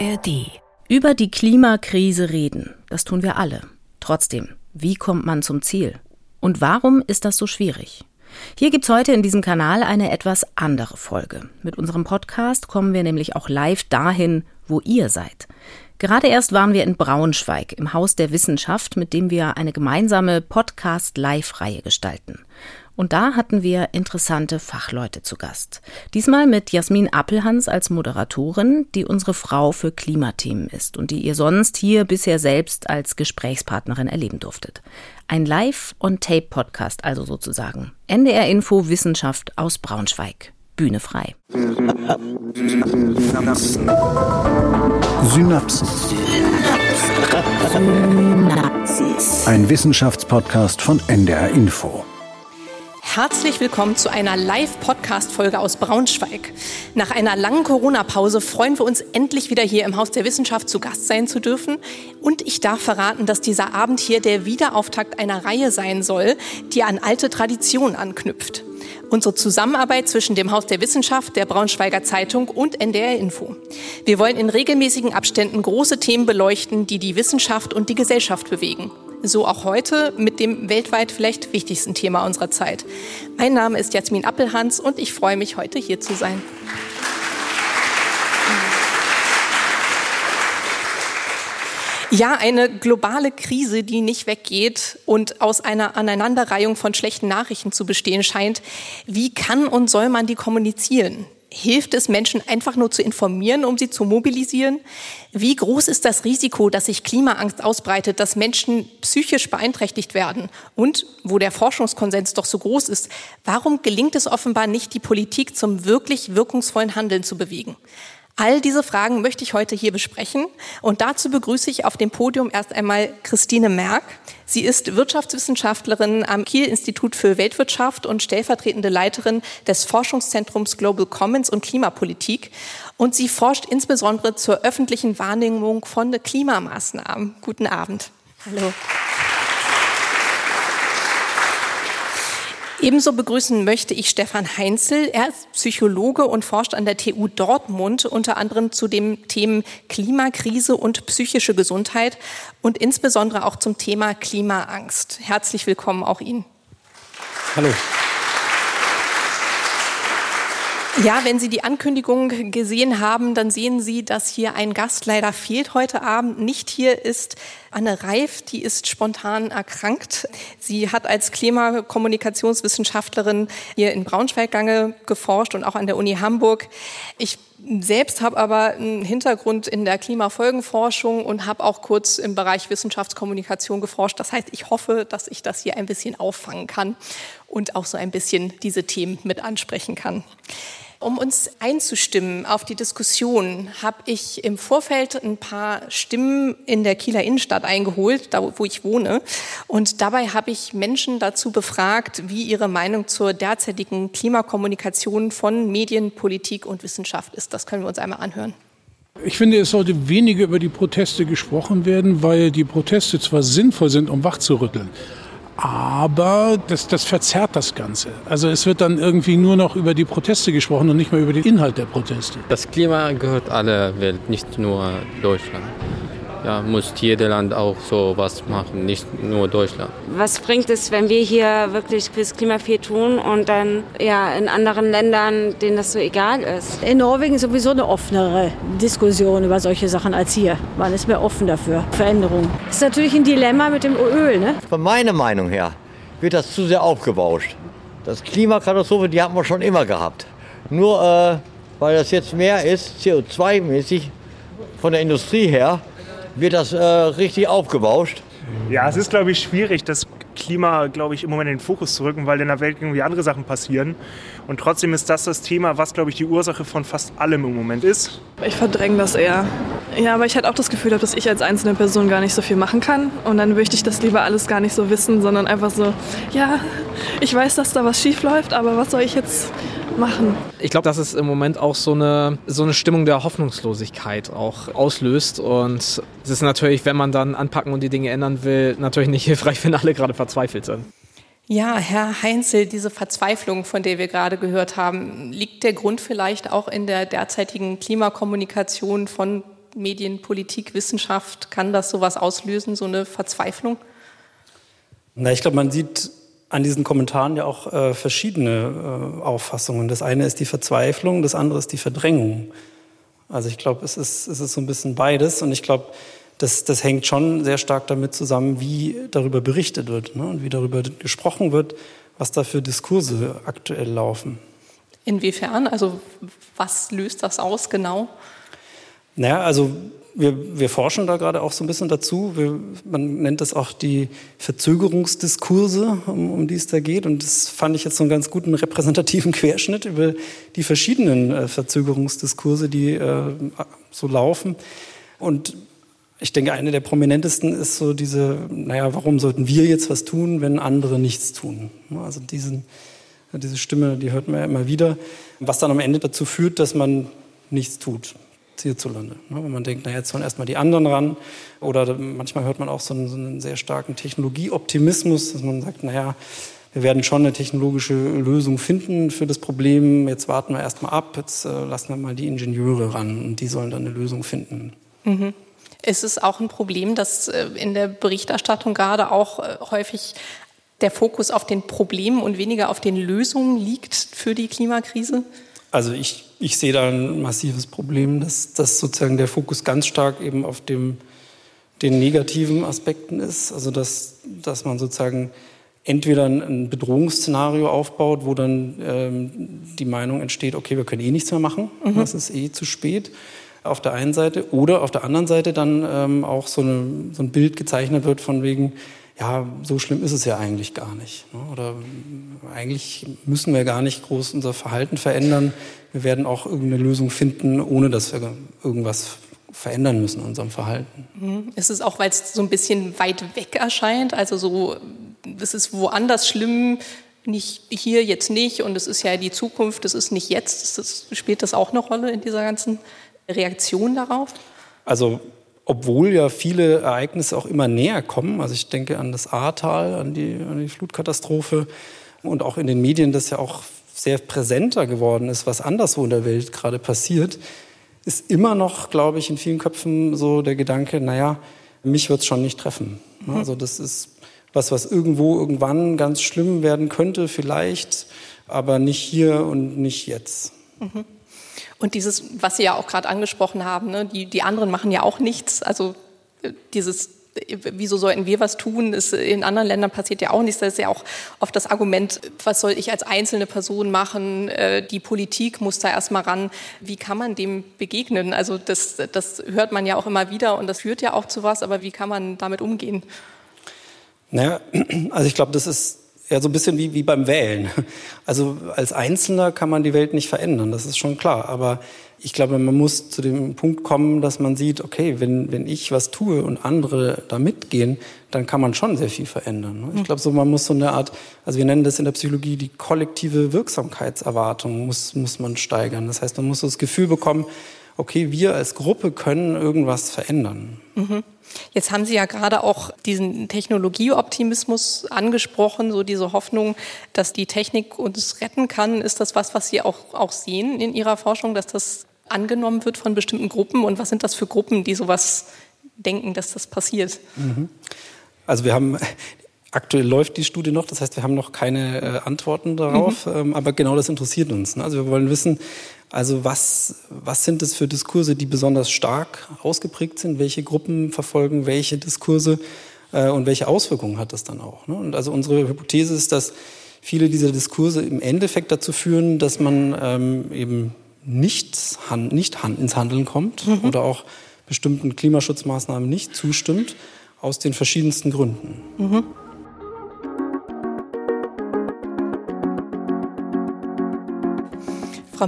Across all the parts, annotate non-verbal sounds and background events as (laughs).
ARD. Über die Klimakrise reden, das tun wir alle. Trotzdem, wie kommt man zum Ziel? Und warum ist das so schwierig? Hier gibt's heute in diesem Kanal eine etwas andere Folge. Mit unserem Podcast kommen wir nämlich auch live dahin, wo ihr seid. Gerade erst waren wir in Braunschweig im Haus der Wissenschaft, mit dem wir eine gemeinsame Podcast-Live-Reihe gestalten. Und da hatten wir interessante Fachleute zu Gast. Diesmal mit Jasmin Appelhans als Moderatorin, die unsere Frau für Klimathemen ist und die ihr sonst hier bisher selbst als Gesprächspartnerin erleben durftet. Ein Live-on-Tape-Podcast also sozusagen. NDR Info Wissenschaft aus Braunschweig. Bühne frei. Synapsen. Synapsen. Ein Wissenschaftspodcast von NDR Info. Herzlich willkommen zu einer Live-Podcast-Folge aus Braunschweig. Nach einer langen Corona-Pause freuen wir uns endlich wieder hier im Haus der Wissenschaft zu Gast sein zu dürfen. Und ich darf verraten, dass dieser Abend hier der Wiederauftakt einer Reihe sein soll, die an alte Traditionen anknüpft. Unsere Zusammenarbeit zwischen dem Haus der Wissenschaft, der Braunschweiger Zeitung und NDR Info. Wir wollen in regelmäßigen Abständen große Themen beleuchten, die die Wissenschaft und die Gesellschaft bewegen. So auch heute mit dem weltweit vielleicht wichtigsten Thema unserer Zeit. Mein Name ist Jasmin Appelhans und ich freue mich, heute hier zu sein. Ja, eine globale Krise, die nicht weggeht und aus einer Aneinanderreihung von schlechten Nachrichten zu bestehen scheint. Wie kann und soll man die kommunizieren? Hilft es Menschen einfach nur zu informieren, um sie zu mobilisieren? Wie groß ist das Risiko, dass sich Klimaangst ausbreitet, dass Menschen psychisch beeinträchtigt werden? Und wo der Forschungskonsens doch so groß ist, warum gelingt es offenbar nicht, die Politik zum wirklich wirkungsvollen Handeln zu bewegen? All diese Fragen möchte ich heute hier besprechen und dazu begrüße ich auf dem Podium erst einmal Christine Merck. Sie ist Wirtschaftswissenschaftlerin am Kiel Institut für Weltwirtschaft und stellvertretende Leiterin des Forschungszentrums Global Commons und Klimapolitik und sie forscht insbesondere zur öffentlichen Wahrnehmung von Klimamaßnahmen. Guten Abend. Hallo. Ebenso begrüßen möchte ich Stefan Heinzel. Er ist Psychologe und forscht an der TU Dortmund unter anderem zu den Themen Klimakrise und psychische Gesundheit und insbesondere auch zum Thema Klimaangst. Herzlich willkommen auch Ihnen. Hallo. Ja, wenn Sie die Ankündigung gesehen haben, dann sehen Sie, dass hier ein Gast leider fehlt heute Abend. Nicht hier ist Anne Reif, die ist spontan erkrankt. Sie hat als Klimakommunikationswissenschaftlerin hier in Braunschweig lange geforscht und auch an der Uni Hamburg. Ich selbst habe aber einen Hintergrund in der Klimafolgenforschung und habe auch kurz im Bereich Wissenschaftskommunikation geforscht. Das heißt, ich hoffe, dass ich das hier ein bisschen auffangen kann und auch so ein bisschen diese Themen mit ansprechen kann. Um uns einzustimmen auf die Diskussion, habe ich im Vorfeld ein paar Stimmen in der Kieler Innenstadt eingeholt, da wo ich wohne. Und dabei habe ich Menschen dazu befragt, wie ihre Meinung zur derzeitigen Klimakommunikation von Medien, Politik und Wissenschaft ist. Das können wir uns einmal anhören. Ich finde, es sollte weniger über die Proteste gesprochen werden, weil die Proteste zwar sinnvoll sind, um wachzurütteln, aber das, das verzerrt das Ganze. Also es wird dann irgendwie nur noch über die Proteste gesprochen und nicht mehr über den Inhalt der Proteste. Das Klima gehört aller Welt, nicht nur Deutschland ja, muss jedes Land auch so was machen, nicht nur Deutschland. Was bringt es, wenn wir hier wirklich fürs Klima viel tun und dann ja in anderen Ländern, denen das so egal ist? In Norwegen ist sowieso eine offenere Diskussion über solche Sachen als hier. Man ist mehr offen dafür, Veränderungen. Das ist natürlich ein Dilemma mit dem Öl, ne? Von meiner Meinung her wird das zu sehr aufgebauscht. Das Klimakatastrophe, die haben wir schon immer gehabt. Nur äh, weil das jetzt mehr ist, CO2-mäßig von der Industrie her, wird das äh, richtig aufgebauscht. Ja, es ist, glaube ich, schwierig, das Klima, glaube ich, im Moment in den Fokus zu rücken, weil in der Welt irgendwie andere Sachen passieren. Und trotzdem ist das das Thema, was, glaube ich, die Ursache von fast allem im Moment ist. Ich verdränge das eher. Ja, aber ich hatte auch das Gefühl, dass ich als einzelne Person gar nicht so viel machen kann. Und dann möchte ich das lieber alles gar nicht so wissen, sondern einfach so, ja, ich weiß, dass da was schief läuft, aber was soll ich jetzt machen. Ich glaube, dass es im Moment auch so eine, so eine Stimmung der Hoffnungslosigkeit auch auslöst. Und es ist natürlich, wenn man dann anpacken und die Dinge ändern will, natürlich nicht (laughs) hilfreich, wenn alle gerade verzweifelt sind. Ja, Herr Heinzel, diese Verzweiflung, von der wir gerade gehört haben, liegt der Grund vielleicht auch in der derzeitigen Klimakommunikation von Medien, Politik, Wissenschaft, kann das sowas auslösen, so eine Verzweiflung? Na, ich glaube, man sieht an diesen Kommentaren ja auch äh, verschiedene äh, Auffassungen. Das eine ist die Verzweiflung, das andere ist die Verdrängung. Also ich glaube, es ist, es ist so ein bisschen beides und ich glaube, das, das hängt schon sehr stark damit zusammen, wie darüber berichtet wird ne? und wie darüber gesprochen wird, was da für Diskurse aktuell laufen. Inwiefern? Also was löst das aus genau? Naja, also wir, wir forschen da gerade auch so ein bisschen dazu. Wir, man nennt das auch die Verzögerungsdiskurse, um, um die es da geht. Und das fand ich jetzt so einen ganz guten repräsentativen (laughs) Querschnitt über die verschiedenen äh, Verzögerungsdiskurse, die äh, so laufen. Und ich denke, eine der prominentesten ist so diese, naja, warum sollten wir jetzt was tun, wenn andere nichts tun? Also diesen, diese Stimme, die hört man ja immer wieder, was dann am Ende dazu führt, dass man nichts tut hierzulande. Ne? Wenn man denkt, na jetzt sollen erstmal die anderen ran. Oder manchmal hört man auch so einen, so einen sehr starken Technologieoptimismus, dass man sagt, naja, wir werden schon eine technologische Lösung finden für das Problem. Jetzt warten wir erstmal ab, jetzt äh, lassen wir mal die Ingenieure ran und die sollen dann eine Lösung finden. Mhm. Ist es auch ein Problem, dass äh, in der Berichterstattung gerade auch äh, häufig der Fokus auf den Problemen und weniger auf den Lösungen liegt für die Klimakrise? Also ich, ich sehe da ein massives Problem, dass, dass sozusagen der Fokus ganz stark eben auf dem, den negativen Aspekten ist. Also dass, dass man sozusagen entweder ein Bedrohungsszenario aufbaut, wo dann ähm, die Meinung entsteht, okay, wir können eh nichts mehr machen, mhm. das ist eh zu spät auf der einen Seite, oder auf der anderen Seite dann ähm, auch so, eine, so ein Bild gezeichnet wird von wegen, ja, so schlimm ist es ja eigentlich gar nicht. Ne? Oder eigentlich müssen wir gar nicht groß unser Verhalten verändern. Wir werden auch irgendeine Lösung finden, ohne dass wir irgendwas verändern müssen in unserem Verhalten. Mhm. Ist es auch, weil es so ein bisschen weit weg erscheint? Also so, es ist woanders schlimm, nicht hier jetzt nicht und es ist ja die Zukunft, es ist nicht jetzt. Das, spielt das auch eine Rolle in dieser ganzen Reaktion darauf? Also obwohl ja viele Ereignisse auch immer näher kommen. Also ich denke an das Ahrtal, an die, an die Flutkatastrophe und auch in den Medien, das ja auch sehr präsenter geworden ist, was anderswo in der Welt gerade passiert, ist immer noch, glaube ich, in vielen Köpfen so der Gedanke, naja, mich wird es schon nicht treffen. Mhm. Also das ist was, was irgendwo irgendwann ganz schlimm werden könnte, vielleicht, aber nicht hier und nicht jetzt. Mhm. Und dieses, was Sie ja auch gerade angesprochen haben, ne, die, die anderen machen ja auch nichts. Also äh, dieses wieso sollten wir was tun? Ist, in anderen Ländern passiert ja auch nichts. Das ist ja auch oft das Argument, was soll ich als einzelne Person machen? Äh, die Politik muss da erstmal ran. Wie kann man dem begegnen? Also das, das hört man ja auch immer wieder und das führt ja auch zu was, aber wie kann man damit umgehen? Naja, (clears throat) also ich glaube, das ist ja so ein bisschen wie, wie beim Wählen. Also als Einzelner kann man die Welt nicht verändern, das ist schon klar. Aber ich glaube, man muss zu dem Punkt kommen, dass man sieht, okay, wenn, wenn ich was tue und andere da mitgehen, dann kann man schon sehr viel verändern. Ne? Ich hm. glaube, so man muss so eine Art, also wir nennen das in der Psychologie die kollektive Wirksamkeitserwartung muss, muss man steigern. Das heißt, man muss so das Gefühl bekommen, okay, wir als Gruppe können irgendwas verändern. Mhm. Jetzt haben Sie ja gerade auch diesen Technologieoptimismus angesprochen, so diese Hoffnung, dass die Technik uns retten kann. Ist das was, was Sie auch, auch sehen in Ihrer Forschung, dass das angenommen wird von bestimmten Gruppen? Und was sind das für Gruppen, die sowas denken, dass das passiert? Mhm. Also wir haben Aktuell läuft die Studie noch, das heißt, wir haben noch keine äh, Antworten darauf, mhm. ähm, aber genau das interessiert uns. Ne? Also wir wollen wissen, also was, was sind es für Diskurse, die besonders stark ausgeprägt sind? Welche Gruppen verfolgen welche Diskurse äh, und welche Auswirkungen hat das dann auch? Ne? Und also unsere Hypothese ist, dass viele dieser Diskurse im Endeffekt dazu führen, dass man ähm, eben nicht, hand, nicht hand, ins Handeln kommt mhm. oder auch bestimmten Klimaschutzmaßnahmen nicht zustimmt, aus den verschiedensten Gründen. Mhm.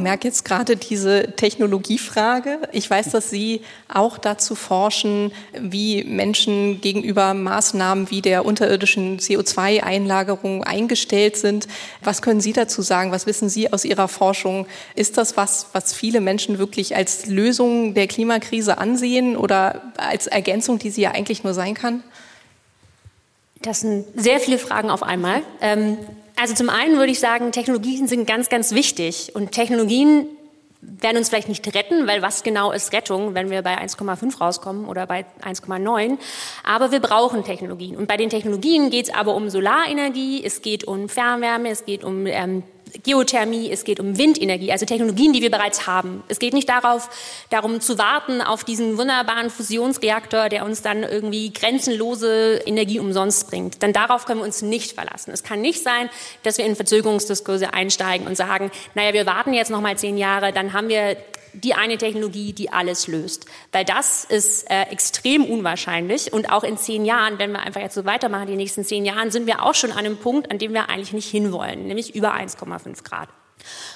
Frau jetzt gerade diese Technologiefrage. Ich weiß, dass Sie auch dazu forschen, wie Menschen gegenüber Maßnahmen wie der unterirdischen CO2-Einlagerung eingestellt sind. Was können Sie dazu sagen? Was wissen Sie aus Ihrer Forschung? Ist das was, was viele Menschen wirklich als Lösung der Klimakrise ansehen oder als Ergänzung, die sie ja eigentlich nur sein kann? Das sind sehr viele Fragen auf einmal. Ähm also zum einen würde ich sagen, Technologien sind ganz, ganz wichtig und Technologien werden uns vielleicht nicht retten, weil was genau ist Rettung, wenn wir bei 1,5 rauskommen oder bei 1,9. Aber wir brauchen Technologien. Und bei den Technologien geht es aber um Solarenergie, es geht um Fernwärme, es geht um ähm, Geothermie, es geht um Windenergie, also Technologien, die wir bereits haben. Es geht nicht darauf, darum zu warten auf diesen wunderbaren Fusionsreaktor, der uns dann irgendwie grenzenlose Energie umsonst bringt. Denn darauf können wir uns nicht verlassen. Es kann nicht sein, dass wir in Verzögerungsdiskurse einsteigen und sagen, naja, wir warten jetzt noch mal zehn Jahre, dann haben wir die eine Technologie, die alles löst. Weil das ist äh, extrem unwahrscheinlich. Und auch in zehn Jahren, wenn wir einfach jetzt so weitermachen, die nächsten zehn Jahren, sind wir auch schon an einem Punkt, an dem wir eigentlich nicht hinwollen, nämlich über 1,5 Grad.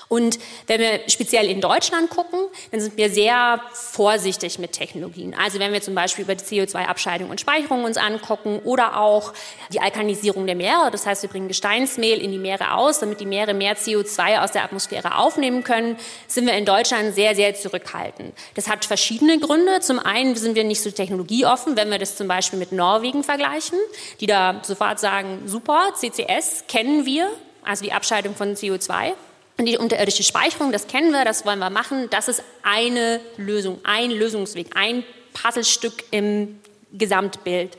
Und wenn wir speziell in Deutschland gucken, dann sind wir sehr vorsichtig mit Technologien. Also wenn wir zum Beispiel über die CO2-Abscheidung und Speicherung uns angucken oder auch die Alkalisierung der Meere, das heißt, wir bringen Gesteinsmehl in die Meere aus, damit die Meere mehr CO2 aus der Atmosphäre aufnehmen können, sind wir in Deutschland sehr, sehr zurückhaltend. Das hat verschiedene Gründe. Zum einen sind wir nicht so technologieoffen, wenn wir das zum Beispiel mit Norwegen vergleichen, die da sofort sagen, super, CCS kennen wir, also die Abscheidung von CO2. Und die unterirdische Speicherung, das kennen wir, das wollen wir machen. Das ist eine Lösung, ein Lösungsweg, ein Puzzlestück im Gesamtbild.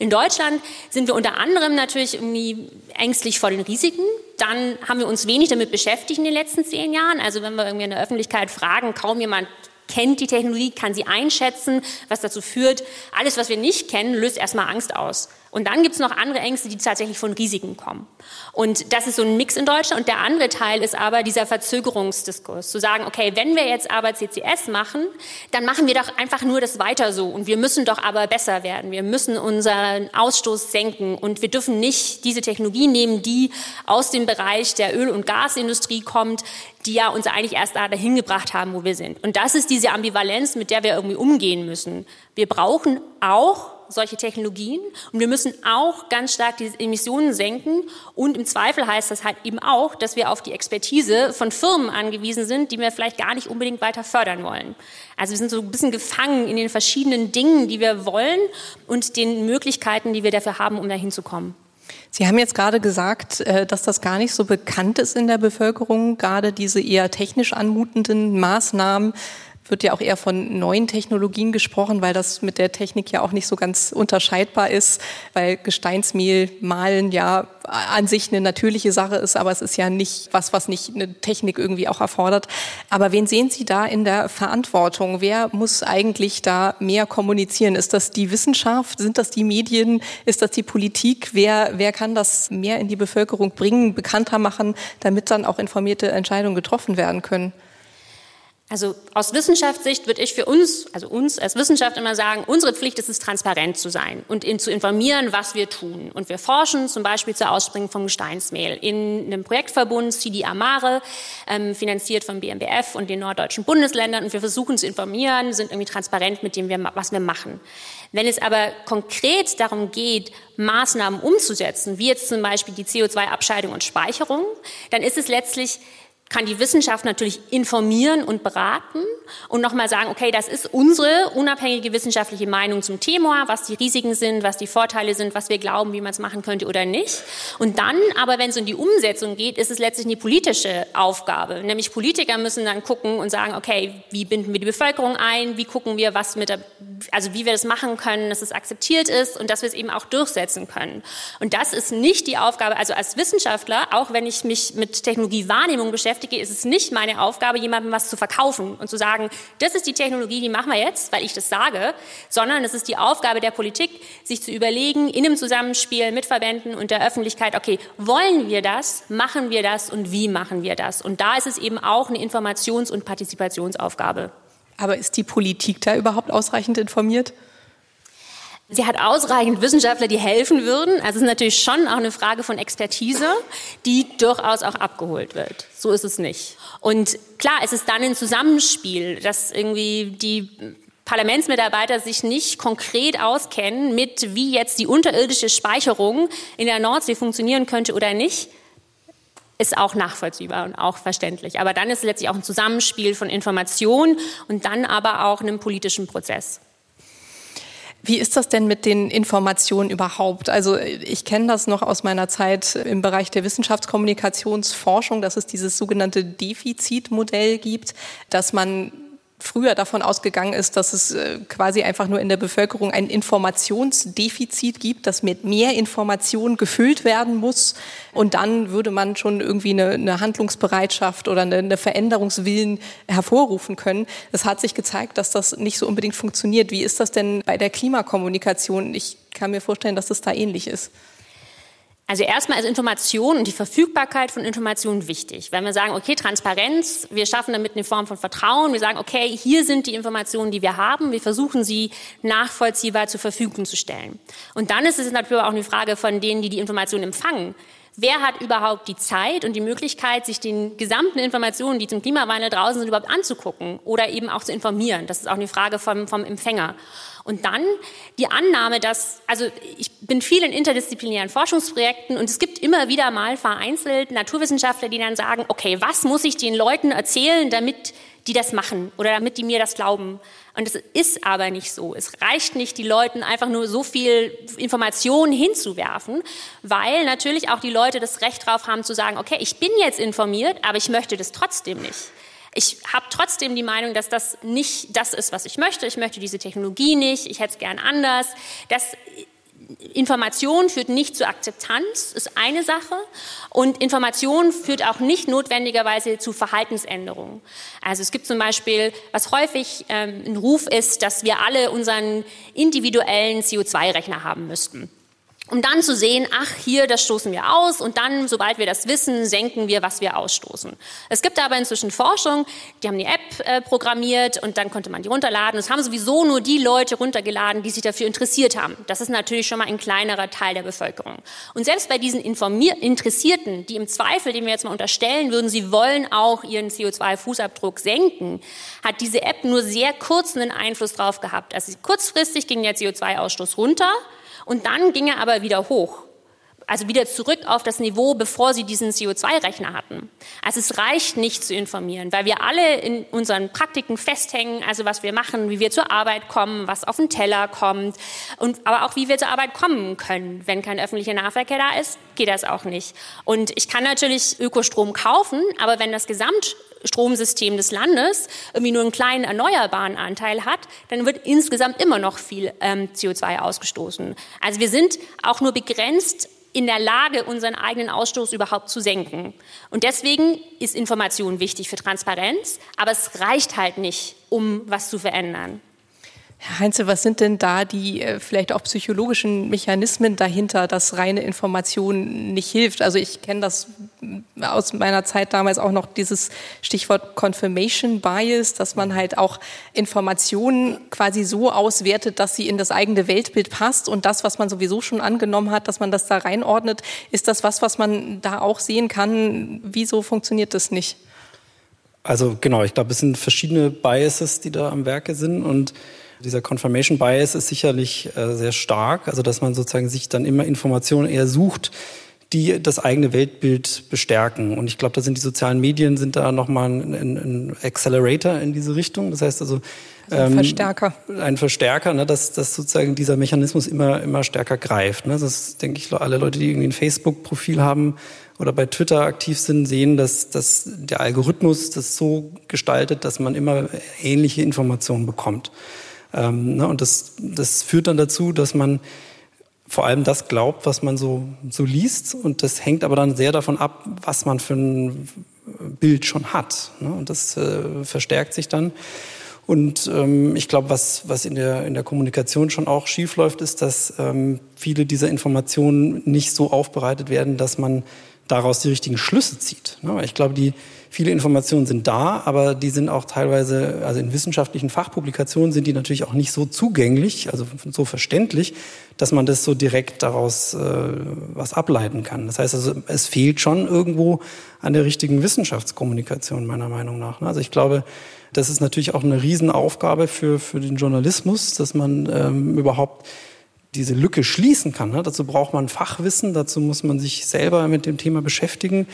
In Deutschland sind wir unter anderem natürlich irgendwie ängstlich vor den Risiken. Dann haben wir uns wenig damit beschäftigt in den letzten zehn Jahren. Also wenn wir irgendwie in der Öffentlichkeit fragen, kaum jemand kennt die Technologie, kann sie einschätzen, was dazu führt. Alles, was wir nicht kennen, löst erstmal Angst aus. Und dann gibt es noch andere Ängste, die tatsächlich von Risiken kommen. Und das ist so ein Mix in Deutschland. Und der andere Teil ist aber dieser Verzögerungsdiskurs. Zu sagen, okay, wenn wir jetzt aber CCS machen, dann machen wir doch einfach nur das weiter so. Und wir müssen doch aber besser werden. Wir müssen unseren Ausstoß senken. Und wir dürfen nicht diese Technologie nehmen, die aus dem Bereich der Öl- und Gasindustrie kommt, die ja uns eigentlich erst da dahin gebracht haben, wo wir sind. Und das ist diese Ambivalenz, mit der wir irgendwie umgehen müssen. Wir brauchen auch solche Technologien und wir müssen auch ganz stark die Emissionen senken und im Zweifel heißt das halt eben auch, dass wir auf die Expertise von Firmen angewiesen sind, die wir vielleicht gar nicht unbedingt weiter fördern wollen. Also wir sind so ein bisschen gefangen in den verschiedenen Dingen, die wir wollen und den Möglichkeiten, die wir dafür haben, um dahin zu kommen. Sie haben jetzt gerade gesagt, äh, dass das gar nicht so bekannt ist in der Bevölkerung, gerade diese eher technisch anmutenden Maßnahmen wird ja auch eher von neuen Technologien gesprochen, weil das mit der Technik ja auch nicht so ganz unterscheidbar ist, weil Gesteinsmehl malen ja an sich eine natürliche Sache ist, aber es ist ja nicht was, was nicht eine Technik irgendwie auch erfordert. Aber wen sehen Sie da in der Verantwortung? Wer muss eigentlich da mehr kommunizieren? Ist das die Wissenschaft? Sind das die Medien? Ist das die Politik? Wer, wer kann das mehr in die Bevölkerung bringen, bekannter machen, damit dann auch informierte Entscheidungen getroffen werden können? Also aus Wissenschaftssicht würde ich für uns, also uns als Wissenschaft immer sagen, unsere Pflicht ist es, transparent zu sein und in, zu informieren, was wir tun. Und wir forschen zum Beispiel zur Ausspringung vom Gesteinsmehl in einem Projektverbund CD Amare, ähm, finanziert vom BMBF und den norddeutschen Bundesländern. Und wir versuchen zu informieren, sind irgendwie transparent mit dem, was wir machen. Wenn es aber konkret darum geht, Maßnahmen umzusetzen, wie jetzt zum Beispiel die CO2-Abscheidung und Speicherung, dann ist es letztlich kann die Wissenschaft natürlich informieren und beraten und nochmal sagen, okay, das ist unsere unabhängige wissenschaftliche Meinung zum Thema, was die Risiken sind, was die Vorteile sind, was wir glauben, wie man es machen könnte oder nicht. Und dann, aber wenn es um die Umsetzung geht, ist es letztlich eine politische Aufgabe. Nämlich Politiker müssen dann gucken und sagen, okay, wie binden wir die Bevölkerung ein, wie gucken wir, was mit der, also wie wir das machen können, dass es akzeptiert ist und dass wir es eben auch durchsetzen können. Und das ist nicht die Aufgabe, also als Wissenschaftler, auch wenn ich mich mit Technologiewahrnehmung beschäftige, beschäftige, ist es nicht meine Aufgabe, jemandem was zu verkaufen und zu sagen, das ist die Technologie, die machen wir jetzt, weil ich das sage, sondern es ist die Aufgabe der Politik, sich zu überlegen, in einem Zusammenspiel mit Verbänden und der Öffentlichkeit, okay, wollen wir das, machen wir das und wie machen wir das? Und da ist es eben auch eine Informations- und Partizipationsaufgabe. Aber ist die Politik da überhaupt ausreichend informiert? Sie hat ausreichend Wissenschaftler, die helfen würden. Also es ist natürlich schon auch eine Frage von Expertise, die durchaus auch abgeholt wird. So ist es nicht. Und klar, es ist dann ein Zusammenspiel, dass irgendwie die Parlamentsmitarbeiter sich nicht konkret auskennen mit, wie jetzt die unterirdische Speicherung in der Nordsee funktionieren könnte oder nicht, ist auch nachvollziehbar und auch verständlich. Aber dann ist es letztlich auch ein Zusammenspiel von Information und dann aber auch einem politischen Prozess. Wie ist das denn mit den Informationen überhaupt? Also ich kenne das noch aus meiner Zeit im Bereich der Wissenschaftskommunikationsforschung, dass es dieses sogenannte Defizitmodell gibt, dass man früher davon ausgegangen ist, dass es äh, quasi einfach nur in der Bevölkerung ein Informationsdefizit gibt, dass mit mehr Information gefüllt werden muss. Und dann würde man schon irgendwie eine, eine Handlungsbereitschaft oder eine, eine, Veränderungswillen hervorrufen können. Es hat sich gezeigt, dass das nicht so unbedingt funktioniert. Wie ist das denn bei der Klimakommunikation? Ich kann mir vorstellen, dass das da ähnlich ist. Also erstmal ist Information und die Verfügbarkeit von Informationen wichtig. Wenn wir sagen, okay, Transparenz, wir schaffen damit eine Form von Vertrauen, wir sagen, okay, hier sind die Informationen, die wir haben, wir versuchen sie nachvollziehbar zur Verfügung zu stellen. Und dann ist es natürlich auch eine Frage von denen, die die Informationen empfangen. Wer hat überhaupt die Zeit und die Möglichkeit, sich den gesamten Informationen, die zum Klimawandel draußen sind, überhaupt anzugucken oder eben auch zu informieren? Das ist auch eine Frage vom, vom Empfänger. Und dann die Annahme, dass, also ich bin viel in interdisziplinären Forschungsprojekten und es gibt immer wieder mal vereinzelt Naturwissenschaftler, die dann sagen, okay, was muss ich den Leuten erzählen, damit die das machen oder damit die mir das glauben. Und es ist aber nicht so. Es reicht nicht, die Leuten einfach nur so viel Informationen hinzuwerfen, weil natürlich auch die Leute das Recht darauf haben zu sagen, okay, ich bin jetzt informiert, aber ich möchte das trotzdem nicht. Ich habe trotzdem die Meinung, dass das nicht das ist, was ich möchte. Ich möchte diese Technologie nicht. Ich hätte es gern anders. Das Information führt nicht zu Akzeptanz, ist eine Sache. Und Information führt auch nicht notwendigerweise zu Verhaltensänderungen. Also es gibt zum Beispiel, was häufig ähm, ein Ruf ist, dass wir alle unseren individuellen CO2-Rechner haben müssten um dann zu sehen, ach, hier, das stoßen wir aus und dann, sobald wir das wissen, senken wir, was wir ausstoßen. Es gibt aber inzwischen Forschung, die haben die App äh, programmiert und dann konnte man die runterladen. Es haben sowieso nur die Leute runtergeladen, die sich dafür interessiert haben. Das ist natürlich schon mal ein kleinerer Teil der Bevölkerung. Und selbst bei diesen Interessierten, die im Zweifel, den wir jetzt mal unterstellen würden, sie wollen auch ihren CO2-Fußabdruck senken, hat diese App nur sehr kurzen Einfluss drauf gehabt. Also kurzfristig ging der CO2-Ausstoß runter, und dann ging er aber wieder hoch. Also wieder zurück auf das Niveau, bevor sie diesen CO2-Rechner hatten. Also es reicht nicht zu informieren, weil wir alle in unseren Praktiken festhängen, also was wir machen, wie wir zur Arbeit kommen, was auf den Teller kommt und aber auch wie wir zur Arbeit kommen können. Wenn kein öffentlicher Nahverkehr da ist, geht das auch nicht. Und ich kann natürlich Ökostrom kaufen, aber wenn das Gesamt Stromsystem des Landes irgendwie nur einen kleinen erneuerbaren Anteil hat, dann wird insgesamt immer noch viel ähm, CO2 ausgestoßen. Also wir sind auch nur begrenzt in der Lage, unseren eigenen Ausstoß überhaupt zu senken. Und deswegen ist Information wichtig für Transparenz, aber es reicht halt nicht, um was zu verändern. Herr Heinze, was sind denn da die äh, vielleicht auch psychologischen Mechanismen dahinter, dass reine Information nicht hilft? Also ich kenne das aus meiner Zeit damals auch noch dieses Stichwort Confirmation Bias, dass man halt auch Informationen quasi so auswertet, dass sie in das eigene Weltbild passt und das, was man sowieso schon angenommen hat, dass man das da reinordnet. Ist das was, was man da auch sehen kann? Wieso funktioniert das nicht? Also genau, ich glaube, es sind verschiedene Biases, die da am Werke sind und dieser Confirmation Bias ist sicherlich äh, sehr stark, also dass man sozusagen sich dann immer Informationen eher sucht, die das eigene Weltbild bestärken. Und ich glaube, da sind die sozialen Medien sind da nochmal ein, ein Accelerator in diese Richtung. Das heißt also, also ein ähm, Verstärker. Ein Verstärker, ne, dass, dass sozusagen dieser Mechanismus immer, immer stärker greift. Ne. Das denke ich, alle Leute, die irgendwie ein Facebook-Profil haben oder bei Twitter aktiv sind, sehen, dass, dass der Algorithmus das so gestaltet, dass man immer ähnliche Informationen bekommt. Ähm, ne, und das, das führt dann dazu, dass man vor allem das glaubt, was man so, so liest. Und das hängt aber dann sehr davon ab, was man für ein Bild schon hat. Ne? Und das äh, verstärkt sich dann. Und ähm, ich glaube, was, was in, der, in der Kommunikation schon auch schief läuft, ist, dass ähm, viele dieser Informationen nicht so aufbereitet werden, dass man daraus die richtigen Schlüsse zieht. Ne? Ich glaube, die, Viele Informationen sind da, aber die sind auch teilweise, also in wissenschaftlichen Fachpublikationen sind die natürlich auch nicht so zugänglich, also so verständlich, dass man das so direkt daraus äh, was ableiten kann. Das heißt also, es fehlt schon irgendwo an der richtigen Wissenschaftskommunikation, meiner Meinung nach. Also ich glaube, das ist natürlich auch eine Riesenaufgabe für, für den Journalismus, dass man ähm, überhaupt diese Lücke schließen kann. Ne? Dazu braucht man Fachwissen, dazu muss man sich selber mit dem Thema beschäftigen.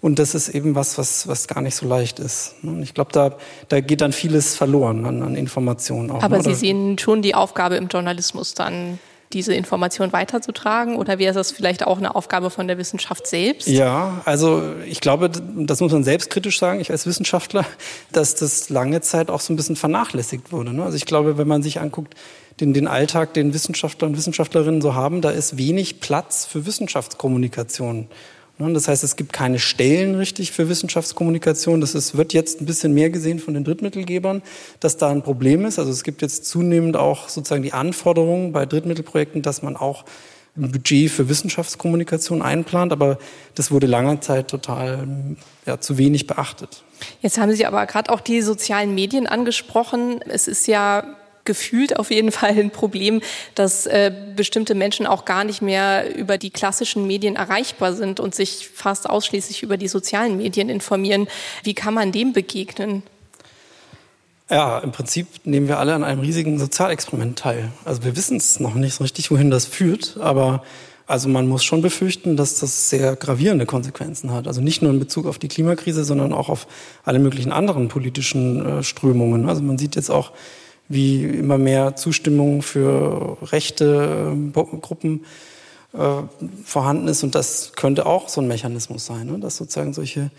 Und das ist eben was, was, was gar nicht so leicht ist. Ne? Und ich glaube, da, da geht dann vieles verloren an, an Informationen auch. Aber ne? Sie sehen schon die Aufgabe im Journalismus dann diese Information weiterzutragen? Oder wäre das vielleicht auch eine Aufgabe von der Wissenschaft selbst? Ja, also ich glaube, das muss man selbstkritisch sagen, ich als Wissenschaftler, (laughs) dass das lange Zeit auch so ein bisschen vernachlässigt wurde. Ne? Also ich glaube, wenn man sich anguckt, den, den Alltag, den Wissenschaftler und Wissenschaftlerinnen so haben, da ist wenig Platz für Wissenschaftskommunikation. Ne, das heißt, es gibt keine Stellen richtig für Wissenschaftskommunikation. Das ist, wird jetzt ein bisschen mehr gesehen von den Drittmittelgebern, dass da ein Problem ist. Also es gibt jetzt zunehmend auch sozusagen die Anforderungen bei Drittmittelprojekten, dass man auch ein Budget für Wissenschaftskommunikation einplant, aber das wurde lange Zeit total ja, zu wenig beachtet. Jetzt haben Sie aber gerade auch die sozialen Medien angesprochen. Es ist ja gefühlt auf jeden Fall ein Problem, dass äh, bestimmte Menschen auch gar nicht mehr über die klassischen Medien erreichbar sind und sich fast ausschließlich über die sozialen Medien informieren. Wie kann man dem begegnen? Ja, im Prinzip nehmen wir alle an einem riesigen Sozialexperiment teil. Also wir wissen es noch nicht so richtig, wohin das führt, aber also man muss schon befürchten, dass das sehr gravierende Konsequenzen hat. Also nicht nur in Bezug auf die Klimakrise, sondern auch auf alle möglichen anderen politischen äh, Strömungen. Also man sieht jetzt auch wie immer mehr Zustimmung für rechte äh, Gruppen äh, vorhanden ist. Und das könnte auch so ein Mechanismus sein, ne? dass sozusagen solche,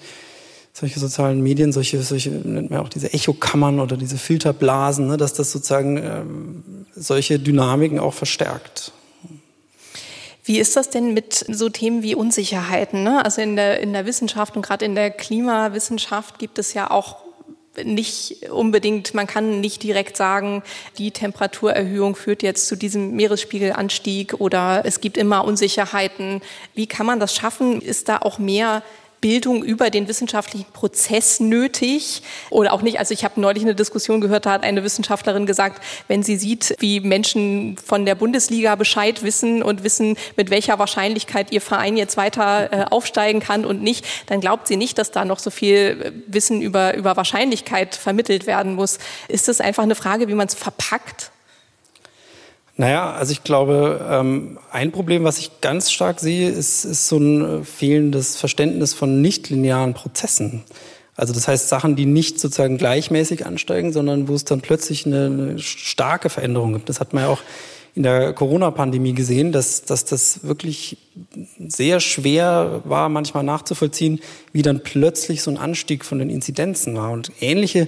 solche sozialen Medien, solche, solche nennt man auch diese Echokammern oder diese Filterblasen, ne? dass das sozusagen äh, solche Dynamiken auch verstärkt. Wie ist das denn mit so Themen wie Unsicherheiten? Ne? Also in der, in der Wissenschaft und gerade in der Klimawissenschaft gibt es ja auch nicht unbedingt, man kann nicht direkt sagen, die Temperaturerhöhung führt jetzt zu diesem Meeresspiegelanstieg oder es gibt immer Unsicherheiten. Wie kann man das schaffen? Ist da auch mehr Bildung über den wissenschaftlichen Prozess nötig oder auch nicht. Also ich habe neulich eine Diskussion gehört, da hat eine Wissenschaftlerin gesagt, wenn sie sieht, wie Menschen von der Bundesliga Bescheid wissen und wissen, mit welcher Wahrscheinlichkeit ihr Verein jetzt weiter äh, aufsteigen kann und nicht, dann glaubt sie nicht, dass da noch so viel äh, Wissen über, über Wahrscheinlichkeit vermittelt werden muss. Ist das einfach eine Frage, wie man es verpackt? Naja, also ich glaube, ähm, ein Problem, was ich ganz stark sehe, ist, ist so ein äh, fehlendes Verständnis von nichtlinearen Prozessen. Also das heißt Sachen, die nicht sozusagen gleichmäßig ansteigen, sondern wo es dann plötzlich eine, starke Veränderung gibt. Das hat man ja auch in der Corona-Pandemie gesehen, dass, dass das wirklich sehr schwer war, manchmal nachzuvollziehen, wie dann plötzlich so ein Anstieg von den Inzidenzen war. Und ähnliche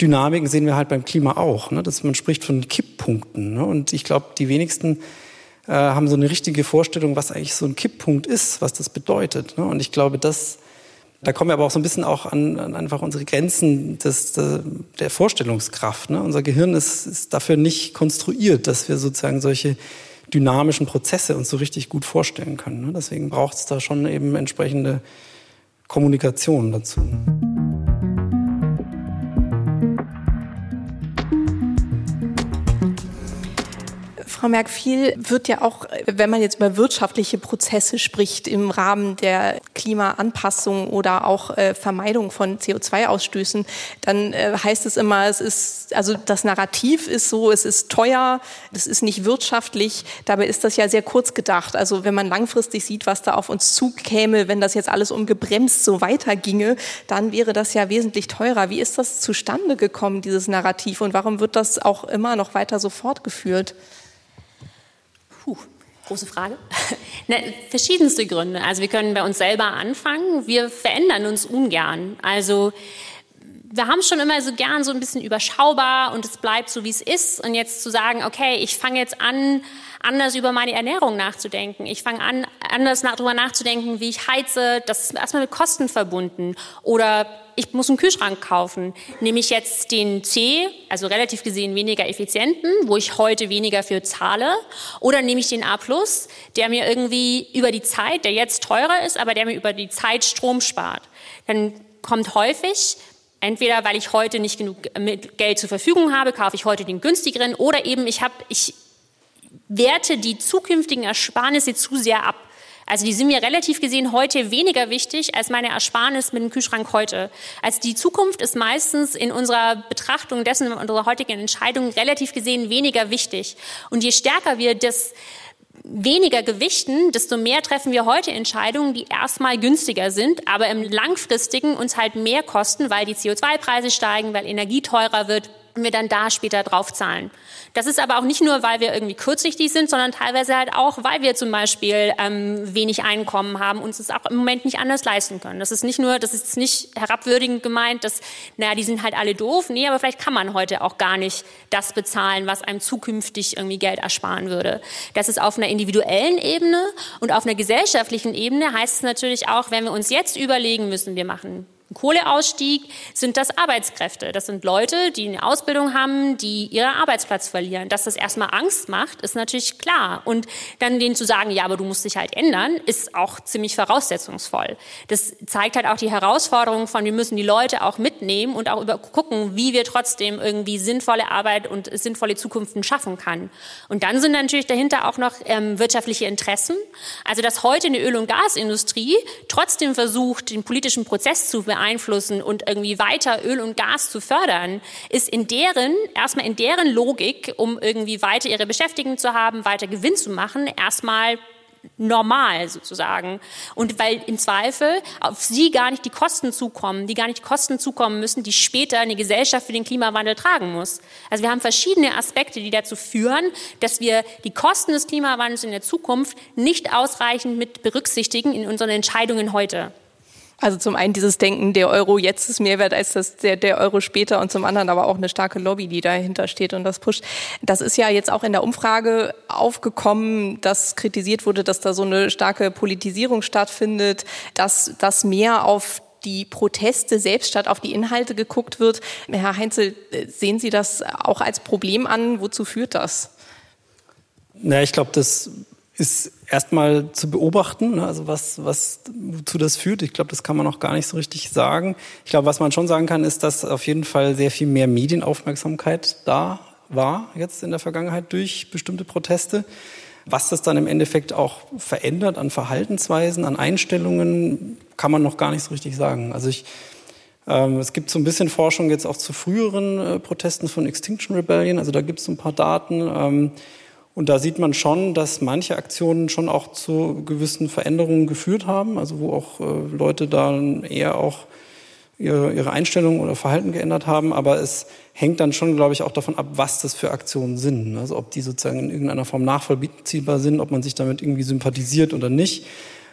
Dynamiken sehen wir halt beim Klima auch. Ne? Dass man spricht von Kipppunkten. Ne? Und ich glaube, die wenigsten äh, haben so eine richtige Vorstellung, was eigentlich so ein Kipppunkt ist, was das bedeutet. Ne? Und ich glaube, das, da kommen wir aber auch so ein bisschen auch an, an einfach unsere Grenzen des, der, der Vorstellungskraft. Ne? Unser Gehirn ist, ist dafür nicht konstruiert, dass wir sozusagen solche dynamischen Prozesse uns so richtig gut vorstellen können. Ne? Deswegen braucht es da schon eben entsprechende Kommunikation dazu. Frau Merck, viel wird ja auch, wenn man jetzt über wirtschaftliche Prozesse spricht, im Rahmen der Klimaanpassung oder auch äh, Vermeidung von CO2-Ausstößen, dann äh, heißt es immer, es ist, also das Narrativ ist so, es ist teuer, es ist nicht wirtschaftlich. Dabei ist das ja sehr kurz gedacht. Also wenn man langfristig sieht, was da auf uns zukäme, wenn das jetzt alles ungebremst so weiterginge, dann wäre das ja wesentlich teurer. Wie ist das zustande gekommen, dieses Narrativ? Und warum wird das auch immer noch weiter so fortgeführt? Puh, große Frage. (laughs) Na, verschiedenste Gründe. Also wir können bei uns selber anfangen. Wir verändern uns ungern. Also wir haben schon immer so gern so ein bisschen überschaubar und es bleibt so, wie es ist. Und jetzt zu sagen, okay, ich fange jetzt an, anders über meine Ernährung nachzudenken. Ich fange an, anders nach, darüber nachzudenken, wie ich heize. Das ist erstmal mit Kosten verbunden. Oder ich muss einen Kühlschrank kaufen. Nehme ich jetzt den C, also relativ gesehen weniger effizienten, wo ich heute weniger für zahle, oder nehme ich den A+, der mir irgendwie über die Zeit, der jetzt teurer ist, aber der mir über die Zeit Strom spart. Dann kommt häufig Entweder weil ich heute nicht genug Geld zur Verfügung habe, kaufe ich heute den günstigeren, oder eben ich habe, ich werte die zukünftigen Ersparnisse zu sehr ab. Also die sind mir relativ gesehen heute weniger wichtig als meine Ersparnis mit dem Kühlschrank heute. Also die Zukunft ist meistens in unserer Betrachtung dessen, unserer heutigen Entscheidung relativ gesehen weniger wichtig. Und je stärker wir das weniger gewichten, desto mehr treffen wir heute Entscheidungen, die erstmal günstiger sind, aber im langfristigen uns halt mehr kosten, weil die CO2-Preise steigen, weil Energie teurer wird und wir dann da später draufzahlen. Das ist aber auch nicht nur, weil wir irgendwie kurzsichtig sind, sondern teilweise halt auch, weil wir zum Beispiel ähm, wenig Einkommen haben, uns es auch im Moment nicht anders leisten können. Das ist nicht nur, das ist nicht herabwürdigend gemeint, dass, naja, die sind halt alle doof. Nee, aber vielleicht kann man heute auch gar nicht das bezahlen, was einem zukünftig irgendwie Geld ersparen würde. Das ist auf einer individuellen Ebene und auf einer gesellschaftlichen Ebene heißt es natürlich auch, wenn wir uns jetzt überlegen müssen, wir machen Kohleausstieg sind das Arbeitskräfte. Das sind Leute, die eine Ausbildung haben, die ihren Arbeitsplatz verlieren. Dass das erstmal Angst macht, ist natürlich klar. Und dann denen zu sagen, ja, aber du musst dich halt ändern, ist auch ziemlich voraussetzungsvoll. Das zeigt halt auch die Herausforderung von, wir müssen die Leute auch mitnehmen und auch über gucken, wie wir trotzdem irgendwie sinnvolle Arbeit und sinnvolle Zukunften schaffen kann. Und dann sind natürlich dahinter auch noch ähm, wirtschaftliche Interessen. Also, dass heute eine Öl- und Gasindustrie trotzdem versucht, den politischen Prozess zu beeinflussen und irgendwie weiter Öl und Gas zu fördern, ist in deren, erstmal in deren Logik, um irgendwie weiter ihre Beschäftigten zu haben, weiter Gewinn zu machen, erstmal normal sozusagen. Und weil im Zweifel auf sie gar nicht die Kosten zukommen, die gar nicht Kosten zukommen müssen, die später eine Gesellschaft für den Klimawandel tragen muss. Also wir haben verschiedene Aspekte, die dazu führen, dass wir die Kosten des Klimawandels in der Zukunft nicht ausreichend mit berücksichtigen in unseren Entscheidungen heute. Also zum einen dieses Denken, der Euro jetzt ist mehr wert als das, der, der Euro später und zum anderen aber auch eine starke Lobby, die dahinter steht und das pusht. Das ist ja jetzt auch in der Umfrage aufgekommen, dass kritisiert wurde, dass da so eine starke Politisierung stattfindet, dass das mehr auf die Proteste selbst statt auf die Inhalte geguckt wird. Herr Heinzel, sehen Sie das auch als Problem an? Wozu führt das? Na, ich glaube, das ist erstmal zu beobachten, ne? also was, was wozu das führt. Ich glaube, das kann man auch gar nicht so richtig sagen. Ich glaube, was man schon sagen kann, ist, dass auf jeden Fall sehr viel mehr Medienaufmerksamkeit da war jetzt in der Vergangenheit durch bestimmte Proteste. Was das dann im Endeffekt auch verändert an Verhaltensweisen, an Einstellungen, kann man noch gar nicht so richtig sagen. Also ich, ähm, es gibt so ein bisschen Forschung jetzt auch zu früheren äh, Protesten von Extinction Rebellion. Also da gibt es ein paar Daten. Ähm, und da sieht man schon, dass manche Aktionen schon auch zu gewissen Veränderungen geführt haben, also wo auch äh, Leute dann eher auch ihre, ihre Einstellung oder Verhalten geändert haben. Aber es hängt dann schon, glaube ich, auch davon ab, was das für Aktionen sind. Also ob die sozusagen in irgendeiner Form nachvollziehbar sind, ob man sich damit irgendwie sympathisiert oder nicht.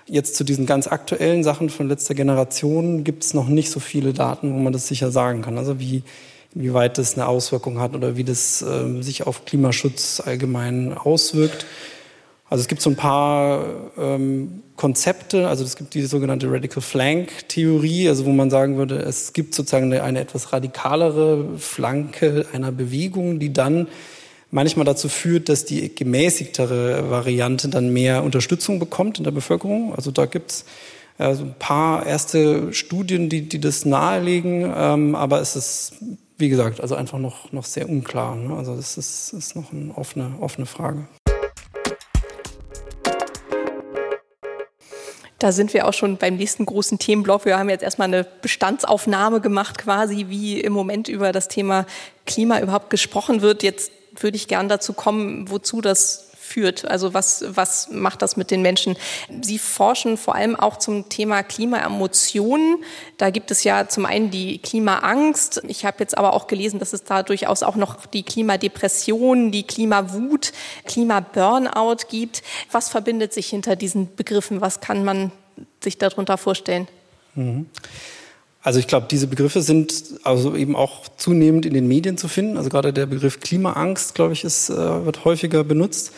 Jetzt zu diesen ganz aktuellen Sachen von letzter Generation gibt es noch nicht so viele Daten, wo man das sicher sagen kann. Also wie wie weit das eine Auswirkung hat oder wie das äh, sich auf Klimaschutz allgemein auswirkt. Also es gibt so ein paar ähm, Konzepte, also es gibt die sogenannte Radical Flank Theorie, also wo man sagen würde, es gibt sozusagen eine, eine etwas radikalere Flanke einer Bewegung, die dann manchmal dazu führt, dass die gemäßigtere Variante dann mehr Unterstützung bekommt in der Bevölkerung. Also da gibt's äh, so ein paar erste Studien, die, die das nahelegen, ähm, aber es ist wie gesagt, also einfach noch, noch sehr unklar. Ne? Also das ist, ist noch eine offene, offene Frage. Da sind wir auch schon beim nächsten großen Themenblock. Wir haben jetzt erstmal eine Bestandsaufnahme gemacht, quasi wie im Moment über das Thema Klima überhaupt gesprochen wird. Jetzt würde ich gern dazu kommen, wozu das führt. Also was, was macht das mit den Menschen? Sie forschen vor allem auch zum Thema Klimaemotionen. Da gibt es ja zum einen die Klimaangst. Ich habe jetzt aber auch gelesen, dass es da durchaus auch noch die Klimadepression, die Klimawut, Klimaburnout gibt. Was verbindet sich hinter diesen Begriffen? Was kann man sich darunter vorstellen? Mhm. Also ich glaube, diese Begriffe sind also eben auch zunehmend in den Medien zu finden. Also gerade der Begriff Klimaangst, glaube ich, ist, äh, wird häufiger benutzt.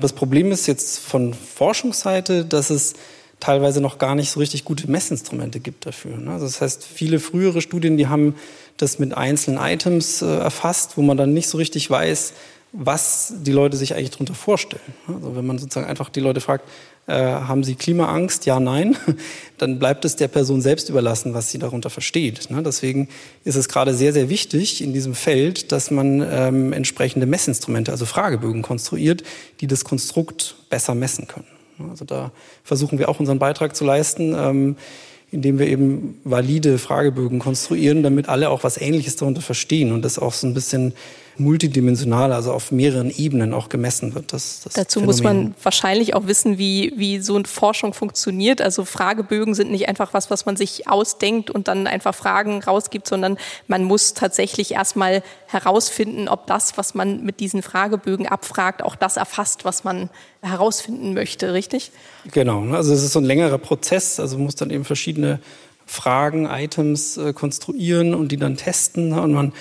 Das Problem ist jetzt von Forschungsseite, dass es teilweise noch gar nicht so richtig gute Messinstrumente gibt dafür. Ne? Also das heißt, viele frühere Studien, die haben das mit einzelnen Items äh, erfasst, wo man dann nicht so richtig weiß, was die Leute sich eigentlich darunter vorstellen. Also wenn man sozusagen einfach die Leute fragt, äh, haben sie Klimaangst? Ja, nein. (laughs) Dann bleibt es der Person selbst überlassen, was sie darunter versteht. Ne? Deswegen ist es gerade sehr, sehr wichtig in diesem Feld, dass man ähm, entsprechende Messinstrumente, also Fragebögen konstruiert, die das Konstrukt besser messen können. Also da versuchen wir auch unseren Beitrag zu leisten. Ähm, indem wir eben valide Fragebögen konstruieren, damit alle auch was Ähnliches darunter verstehen und das auch so ein bisschen multidimensional, also auf mehreren Ebenen auch gemessen wird. Das, das Dazu Phänomen. muss man wahrscheinlich auch wissen, wie, wie so eine Forschung funktioniert. Also Fragebögen sind nicht einfach was, was man sich ausdenkt und dann einfach Fragen rausgibt, sondern man muss tatsächlich erstmal herausfinden, ob das, was man mit diesen Fragebögen abfragt, auch das erfasst, was man herausfinden möchte, richtig? Genau, also es ist so ein längerer Prozess, also man muss dann eben verschiedene Fragen, Items äh, konstruieren und die dann testen und man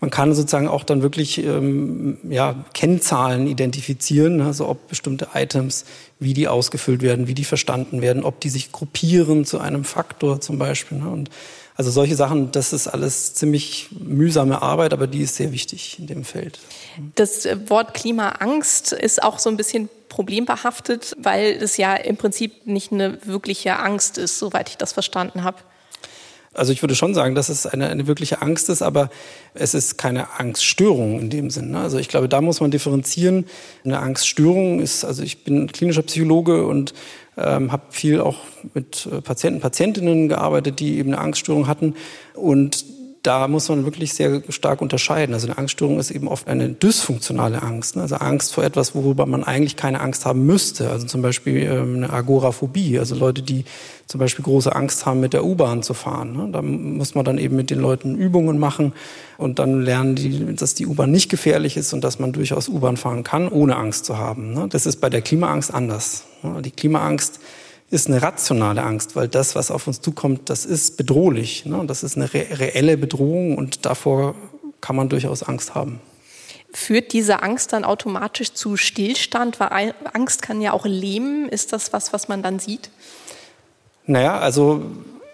man kann sozusagen auch dann wirklich ähm, ja, Kennzahlen identifizieren, also ob bestimmte Items, wie die ausgefüllt werden, wie die verstanden werden, ob die sich gruppieren zu einem Faktor zum Beispiel. Ne? Und also solche Sachen, das ist alles ziemlich mühsame Arbeit, aber die ist sehr wichtig in dem Feld. Das Wort Klimaangst ist auch so ein bisschen problembehaftet, weil es ja im Prinzip nicht eine wirkliche Angst ist, soweit ich das verstanden habe. Also ich würde schon sagen, dass es eine, eine wirkliche Angst ist, aber es ist keine Angststörung in dem Sinn. Ne? Also ich glaube, da muss man differenzieren. Eine Angststörung ist, also ich bin klinischer Psychologe und ähm, habe viel auch mit äh, Patienten, Patientinnen gearbeitet, die eben eine Angststörung hatten und da muss man wirklich sehr stark unterscheiden. Also eine Angststörung ist eben oft eine dysfunktionale Angst. Ne? Also Angst vor etwas, worüber man eigentlich keine Angst haben müsste. Also zum Beispiel ähm, eine Agoraphobie. Also Leute, die zum Beispiel große Angst haben, mit der U-Bahn zu fahren. Ne? Da muss man dann eben mit den Leuten Übungen machen und dann lernen die, dass die U-Bahn nicht gefährlich ist und dass man durchaus U-Bahn fahren kann, ohne Angst zu haben. Ne? Das ist bei der Klimaangst anders. Die Klimaangst ist eine rationale Angst, weil das, was auf uns zukommt, das ist bedrohlich. Ne? Das ist eine re reelle Bedrohung und davor kann man durchaus Angst haben. Führt diese Angst dann automatisch zu Stillstand? Weil Angst kann ja auch lähmen. Ist das was, was man dann sieht? Naja, also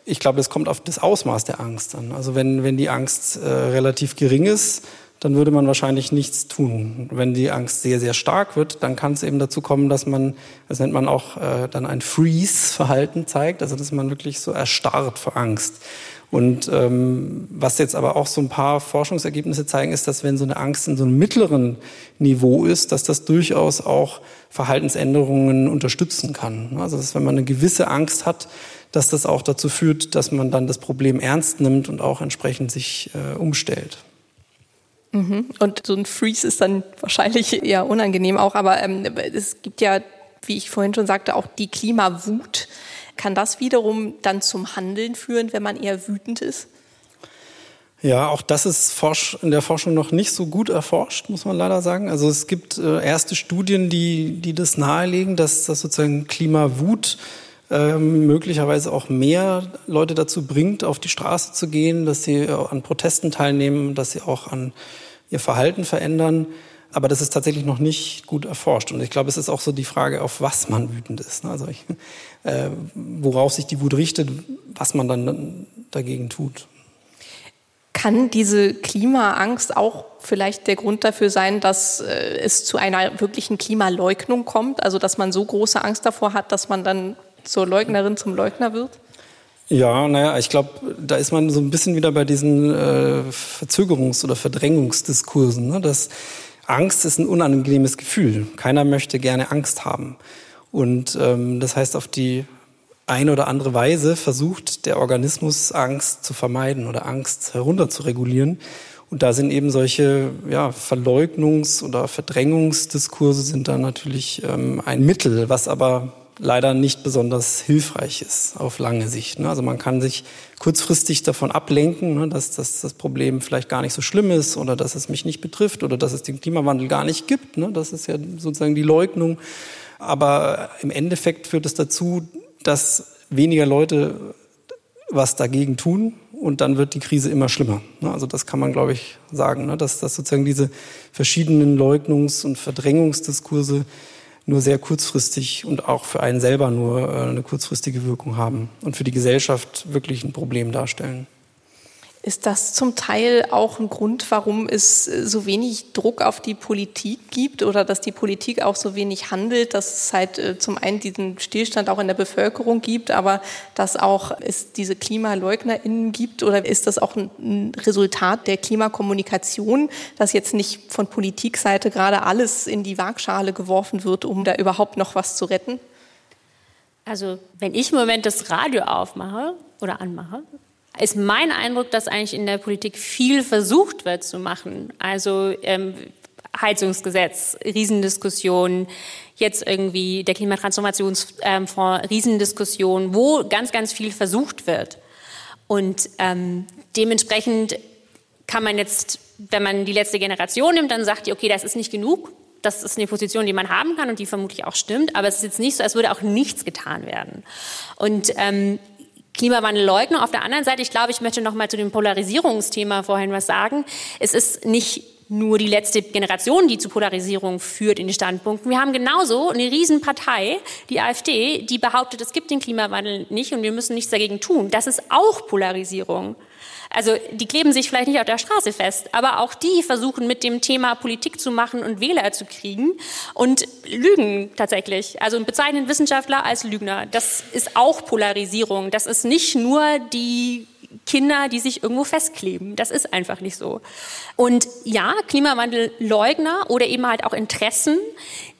ich glaube, es kommt auf das Ausmaß der Angst an. Also wenn, wenn die Angst äh, relativ gering ist, dann würde man wahrscheinlich nichts tun. Wenn die Angst sehr, sehr stark wird, dann kann es eben dazu kommen, dass man, das nennt man auch äh, dann ein Freeze-Verhalten zeigt, also dass man wirklich so erstarrt vor Angst. Und ähm, was jetzt aber auch so ein paar Forschungsergebnisse zeigen, ist, dass wenn so eine Angst in so einem mittleren Niveau ist, dass das durchaus auch Verhaltensänderungen unterstützen kann. Also dass wenn man eine gewisse Angst hat, dass das auch dazu führt, dass man dann das Problem ernst nimmt und auch entsprechend sich äh, umstellt. Und so ein Freeze ist dann wahrscheinlich eher unangenehm auch, aber ähm, es gibt ja, wie ich vorhin schon sagte, auch die Klimawut. Kann das wiederum dann zum Handeln führen, wenn man eher wütend ist? Ja, auch das ist in der Forschung noch nicht so gut erforscht, muss man leider sagen. Also es gibt äh, erste Studien, die, die das nahelegen, dass das sozusagen Klimawut ähm, möglicherweise auch mehr Leute dazu bringt, auf die Straße zu gehen, dass sie an Protesten teilnehmen, dass sie auch an ihr Verhalten verändern. Aber das ist tatsächlich noch nicht gut erforscht. Und ich glaube, es ist auch so die Frage, auf was man wütend ist. Ne? Also ich, äh, worauf sich die Wut richtet, was man dann dagegen tut. Kann diese Klimaangst auch vielleicht der Grund dafür sein, dass äh, es zu einer wirklichen Klimaleugnung kommt? Also dass man so große Angst davor hat, dass man dann zur Leugnerin, zum Leugner wird? Ja, naja, ich glaube, da ist man so ein bisschen wieder bei diesen äh, Verzögerungs- oder Verdrängungsdiskursen. Ne? Das Angst ist ein unangenehmes Gefühl. Keiner möchte gerne Angst haben. Und ähm, das heißt, auf die eine oder andere Weise versucht der Organismus Angst zu vermeiden oder Angst herunterzuregulieren. Und da sind eben solche ja, Verleugnungs- oder Verdrängungsdiskurse sind da natürlich ähm, ein Mittel, was aber leider nicht besonders hilfreich ist auf lange Sicht. Ne? Also man kann sich kurzfristig davon ablenken, ne, dass, dass das Problem vielleicht gar nicht so schlimm ist oder dass es mich nicht betrifft oder dass es den Klimawandel gar nicht gibt. Ne? Das ist ja sozusagen die Leugnung. Aber im Endeffekt führt es dazu, dass weniger Leute was dagegen tun und dann wird die Krise immer schlimmer. Also das kann man, glaube ich, sagen, dass, dass sozusagen diese verschiedenen Leugnungs- und Verdrängungsdiskurse nur sehr kurzfristig und auch für einen selber nur äh, eine kurzfristige Wirkung haben und für die Gesellschaft wirklich ein Problem darstellen. Ist das zum Teil auch ein Grund, warum es äh, so wenig Druck auf die Politik gibt oder dass die Politik auch so wenig handelt, dass es halt äh, zum einen diesen Stillstand auch in der Bevölkerung gibt, aber dass auch es diese KlimaleugnerInnen gibt oder ist das auch ein Resultat der Klimakommunikation, dass jetzt nicht von Politikseite gerade alles in die Waagschale geworfen wird, um da überhaupt noch was zu retten? Also wenn ich im Moment das Radio aufmache oder anmache, ist mein Eindruck, dass eigentlich in der Politik viel versucht wird zu machen. Also ähm, Heizungsgesetz, Riesendiskussion, jetzt irgendwie der Klimatransformationsfonds, Riesendiskussion, wo ganz, ganz viel versucht wird. Und ähm, dementsprechend kann man jetzt, wenn man die letzte Generation nimmt, dann sagt die, okay, das ist nicht genug. Das ist eine Position, die man haben kann und die vermutlich auch stimmt. Aber es ist jetzt nicht so, als würde auch nichts getan werden. Und ähm, Klimawandelleugner auf der anderen Seite, ich glaube, ich möchte noch mal zu dem Polarisierungsthema vorhin was sagen. Es ist nicht nur die letzte Generation, die zu Polarisierung führt in den Standpunkten. Wir haben genauso eine Riesenpartei, die AfD, die behauptet, es gibt den Klimawandel nicht und wir müssen nichts dagegen tun. Das ist auch Polarisierung. Also die kleben sich vielleicht nicht auf der Straße fest, aber auch die versuchen mit dem Thema Politik zu machen und Wähler zu kriegen und lügen tatsächlich. Also bezeichnen Wissenschaftler als Lügner. Das ist auch Polarisierung. Das ist nicht nur die Kinder, die sich irgendwo festkleben. Das ist einfach nicht so. Und ja, Klimawandelleugner oder eben halt auch Interessen,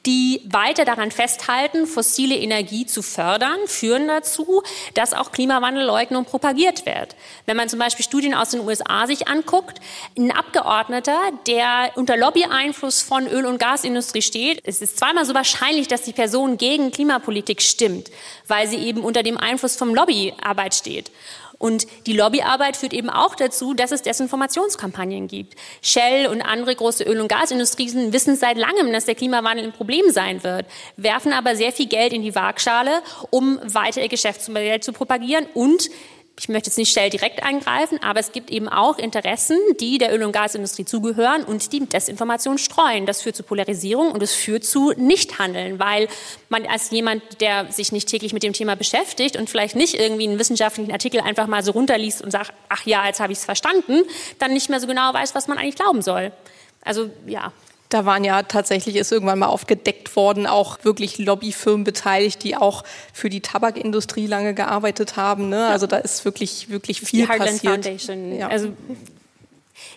die weiter daran festhalten, fossile Energie zu fördern, führen dazu, dass auch Klimawandelleugnung propagiert wird. Wenn man zum Beispiel Studien aus den USA sich anguckt, ein Abgeordneter, der unter Lobbyeinfluss von Öl- und Gasindustrie steht, es ist zweimal so wahrscheinlich, dass die Person gegen Klimapolitik stimmt, weil sie eben unter dem Einfluss vom Lobbyarbeit steht. Und die Lobbyarbeit führt eben auch dazu, dass es Desinformationskampagnen gibt. Shell und andere große Öl- und Gasindustrien wissen seit langem, dass der Klimawandel ein Problem sein wird, werfen aber sehr viel Geld in die Waagschale, um weiter ihr Geschäftsmodell zu propagieren und ich möchte jetzt nicht Shell direkt eingreifen, aber es gibt eben auch Interessen, die der Öl- und Gasindustrie zugehören und die Desinformation streuen. Das führt zu Polarisierung und es führt zu Nichthandeln, weil man als jemand, der sich nicht täglich mit dem Thema beschäftigt und vielleicht nicht irgendwie einen wissenschaftlichen Artikel einfach mal so runterliest und sagt, ach ja, jetzt habe ich es verstanden, dann nicht mehr so genau weiß, was man eigentlich glauben soll. Also ja, da waren ja tatsächlich, ist irgendwann mal aufgedeckt worden, auch wirklich Lobbyfirmen beteiligt, die auch für die Tabakindustrie lange gearbeitet haben. Ne? Also da ist wirklich, wirklich viel die Heartland passiert. Foundation. Ja. Also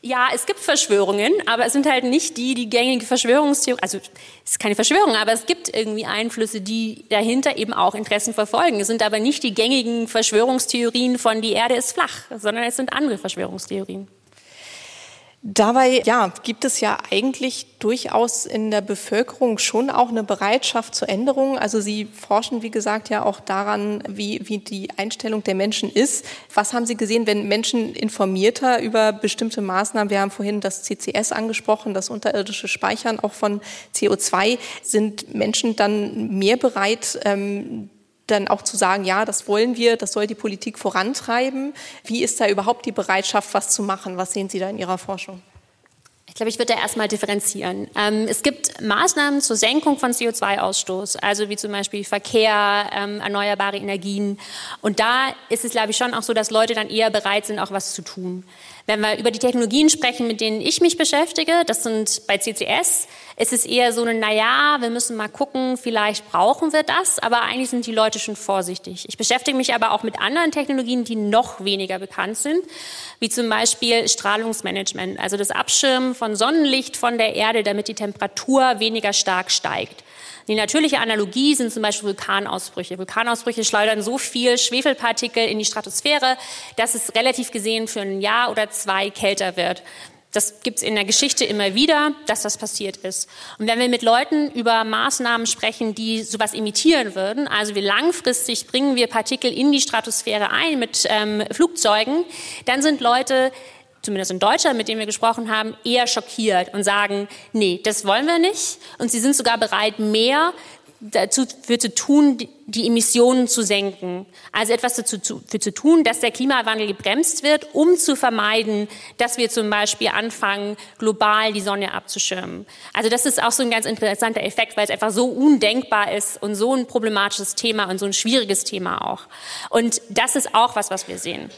ja, es gibt Verschwörungen, aber es sind halt nicht die, die gängige Verschwörungstheorie. Also es ist keine Verschwörung, aber es gibt irgendwie Einflüsse, die dahinter eben auch Interessen verfolgen. Es sind aber nicht die gängigen Verschwörungstheorien von die Erde ist flach, sondern es sind andere Verschwörungstheorien. Dabei ja, gibt es ja eigentlich durchaus in der Bevölkerung schon auch eine Bereitschaft zur Änderung. Also Sie forschen, wie gesagt, ja auch daran, wie, wie die Einstellung der Menschen ist. Was haben Sie gesehen, wenn Menschen informierter über bestimmte Maßnahmen, wir haben vorhin das CCS angesprochen, das unterirdische Speichern auch von CO2, sind Menschen dann mehr bereit, ähm, dann auch zu sagen, ja, das wollen wir, das soll die Politik vorantreiben. Wie ist da überhaupt die Bereitschaft, was zu machen? Was sehen Sie da in Ihrer Forschung? Ich glaube, ich würde da erstmal differenzieren. Ähm, es gibt Maßnahmen zur Senkung von CO2-Ausstoß, also wie zum Beispiel Verkehr, ähm, erneuerbare Energien. Und da ist es, glaube ich, schon auch so, dass Leute dann eher bereit sind, auch was zu tun. Wenn wir über die Technologien sprechen, mit denen ich mich beschäftige, das sind bei CCS, ist es eher so ein, naja, wir müssen mal gucken, vielleicht brauchen wir das, aber eigentlich sind die Leute schon vorsichtig. Ich beschäftige mich aber auch mit anderen Technologien, die noch weniger bekannt sind, wie zum Beispiel Strahlungsmanagement, also das Abschirmen von Sonnenlicht von der Erde, damit die Temperatur weniger stark steigt. Die natürliche Analogie sind zum Beispiel Vulkanausbrüche. Vulkanausbrüche schleudern so viel Schwefelpartikel in die Stratosphäre, dass es relativ gesehen für ein Jahr oder zwei kälter wird. Das gibt es in der Geschichte immer wieder, dass das passiert ist. Und wenn wir mit Leuten über Maßnahmen sprechen, die sowas imitieren würden, also wie langfristig bringen wir Partikel in die Stratosphäre ein mit ähm, Flugzeugen, dann sind Leute zumindest in Deutschland, mit denen wir gesprochen haben, eher schockiert und sagen, nee, das wollen wir nicht. Und sie sind sogar bereit, mehr dazu für zu tun, die Emissionen zu senken. Also etwas dazu für zu tun, dass der Klimawandel gebremst wird, um zu vermeiden, dass wir zum Beispiel anfangen, global die Sonne abzuschirmen. Also das ist auch so ein ganz interessanter Effekt, weil es einfach so undenkbar ist und so ein problematisches Thema und so ein schwieriges Thema auch. Und das ist auch was, was wir sehen.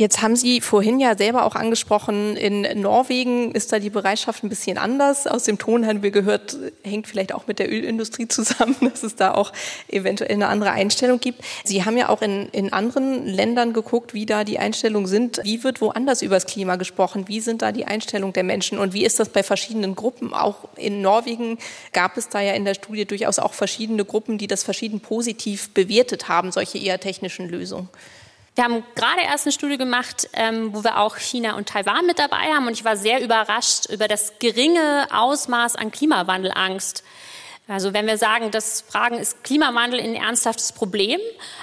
Jetzt haben Sie vorhin ja selber auch angesprochen, in Norwegen ist da die Bereitschaft ein bisschen anders. Aus dem Ton haben wir gehört, hängt vielleicht auch mit der Ölindustrie zusammen, (laughs) dass es da auch eventuell eine andere Einstellung gibt. Sie haben ja auch in, in anderen Ländern geguckt, wie da die Einstellungen sind. Wie wird woanders über das Klima gesprochen? Wie sind da die Einstellungen der Menschen? Und wie ist das bei verschiedenen Gruppen? Auch in Norwegen gab es da ja in der Studie durchaus auch verschiedene Gruppen, die das verschieden positiv bewertet haben, solche eher technischen Lösungen. Wir haben gerade erst eine Studie gemacht, ähm, wo wir auch China und Taiwan mit dabei haben. Und ich war sehr überrascht über das geringe Ausmaß an Klimawandelangst. Also wenn wir sagen, das Fragen ist Klimawandel ein ernsthaftes Problem,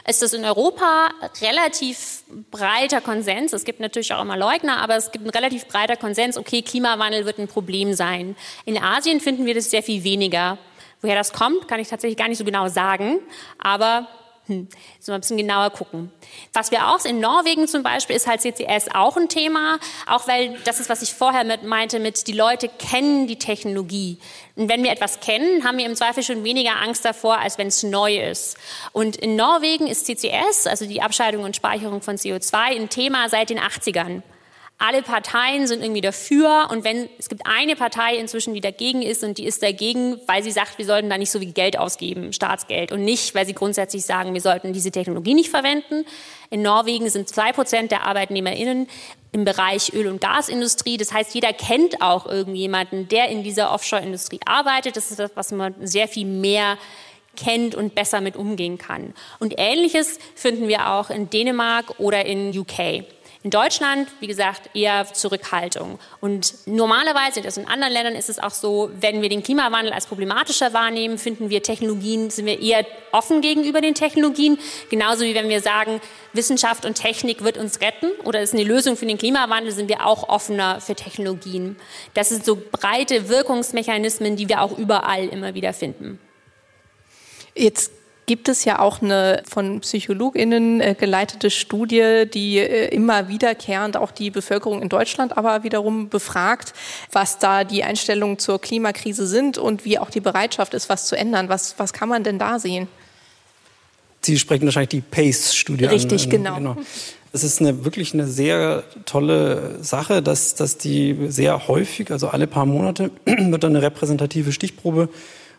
ist das in Europa relativ breiter Konsens. Es gibt natürlich auch immer Leugner, aber es gibt ein relativ breiter Konsens, okay, Klimawandel wird ein Problem sein. In Asien finden wir das sehr viel weniger. Woher das kommt, kann ich tatsächlich gar nicht so genau sagen, aber hm, so ein bisschen genauer gucken. Was wir auch in Norwegen zum Beispiel ist halt CCS auch ein Thema, auch weil das ist, was ich vorher mit meinte, mit die Leute kennen die Technologie. Und wenn wir etwas kennen, haben wir im Zweifel schon weniger Angst davor, als wenn es neu ist. Und in Norwegen ist CCS, also die Abscheidung und Speicherung von CO2, ein Thema seit den 80ern alle Parteien sind irgendwie dafür und wenn es gibt eine Partei inzwischen, die dagegen ist und die ist dagegen, weil sie sagt, wir sollten da nicht so viel Geld ausgeben, Staatsgeld und nicht, weil sie grundsätzlich sagen, wir sollten diese Technologie nicht verwenden. In Norwegen sind zwei Prozent der ArbeitnehmerInnen im Bereich Öl- und Gasindustrie. Das heißt, jeder kennt auch irgendjemanden, der in dieser Offshore-Industrie arbeitet. Das ist das, was man sehr viel mehr kennt und besser mit umgehen kann. Und Ähnliches finden wir auch in Dänemark oder in UK. In Deutschland, wie gesagt, eher Zurückhaltung. Und normalerweise, also in anderen Ländern ist es auch so, wenn wir den Klimawandel als problematischer wahrnehmen, finden wir Technologien, sind wir eher offen gegenüber den Technologien. Genauso wie wenn wir sagen, Wissenschaft und Technik wird uns retten oder ist eine Lösung für den Klimawandel, sind wir auch offener für Technologien. Das sind so breite Wirkungsmechanismen, die wir auch überall immer wieder finden. Jetzt gibt es ja auch eine von PsychologInnen äh, geleitete Studie, die äh, immer wiederkehrend auch die Bevölkerung in Deutschland aber wiederum befragt, was da die Einstellungen zur Klimakrise sind und wie auch die Bereitschaft ist, was zu ändern. Was, was kann man denn da sehen? Sie sprechen wahrscheinlich die PACE-Studie an. Richtig, genau. genau. Es ist eine, wirklich eine sehr tolle Sache, dass, dass die sehr häufig, also alle paar Monate, (clears throat) wird dann eine repräsentative Stichprobe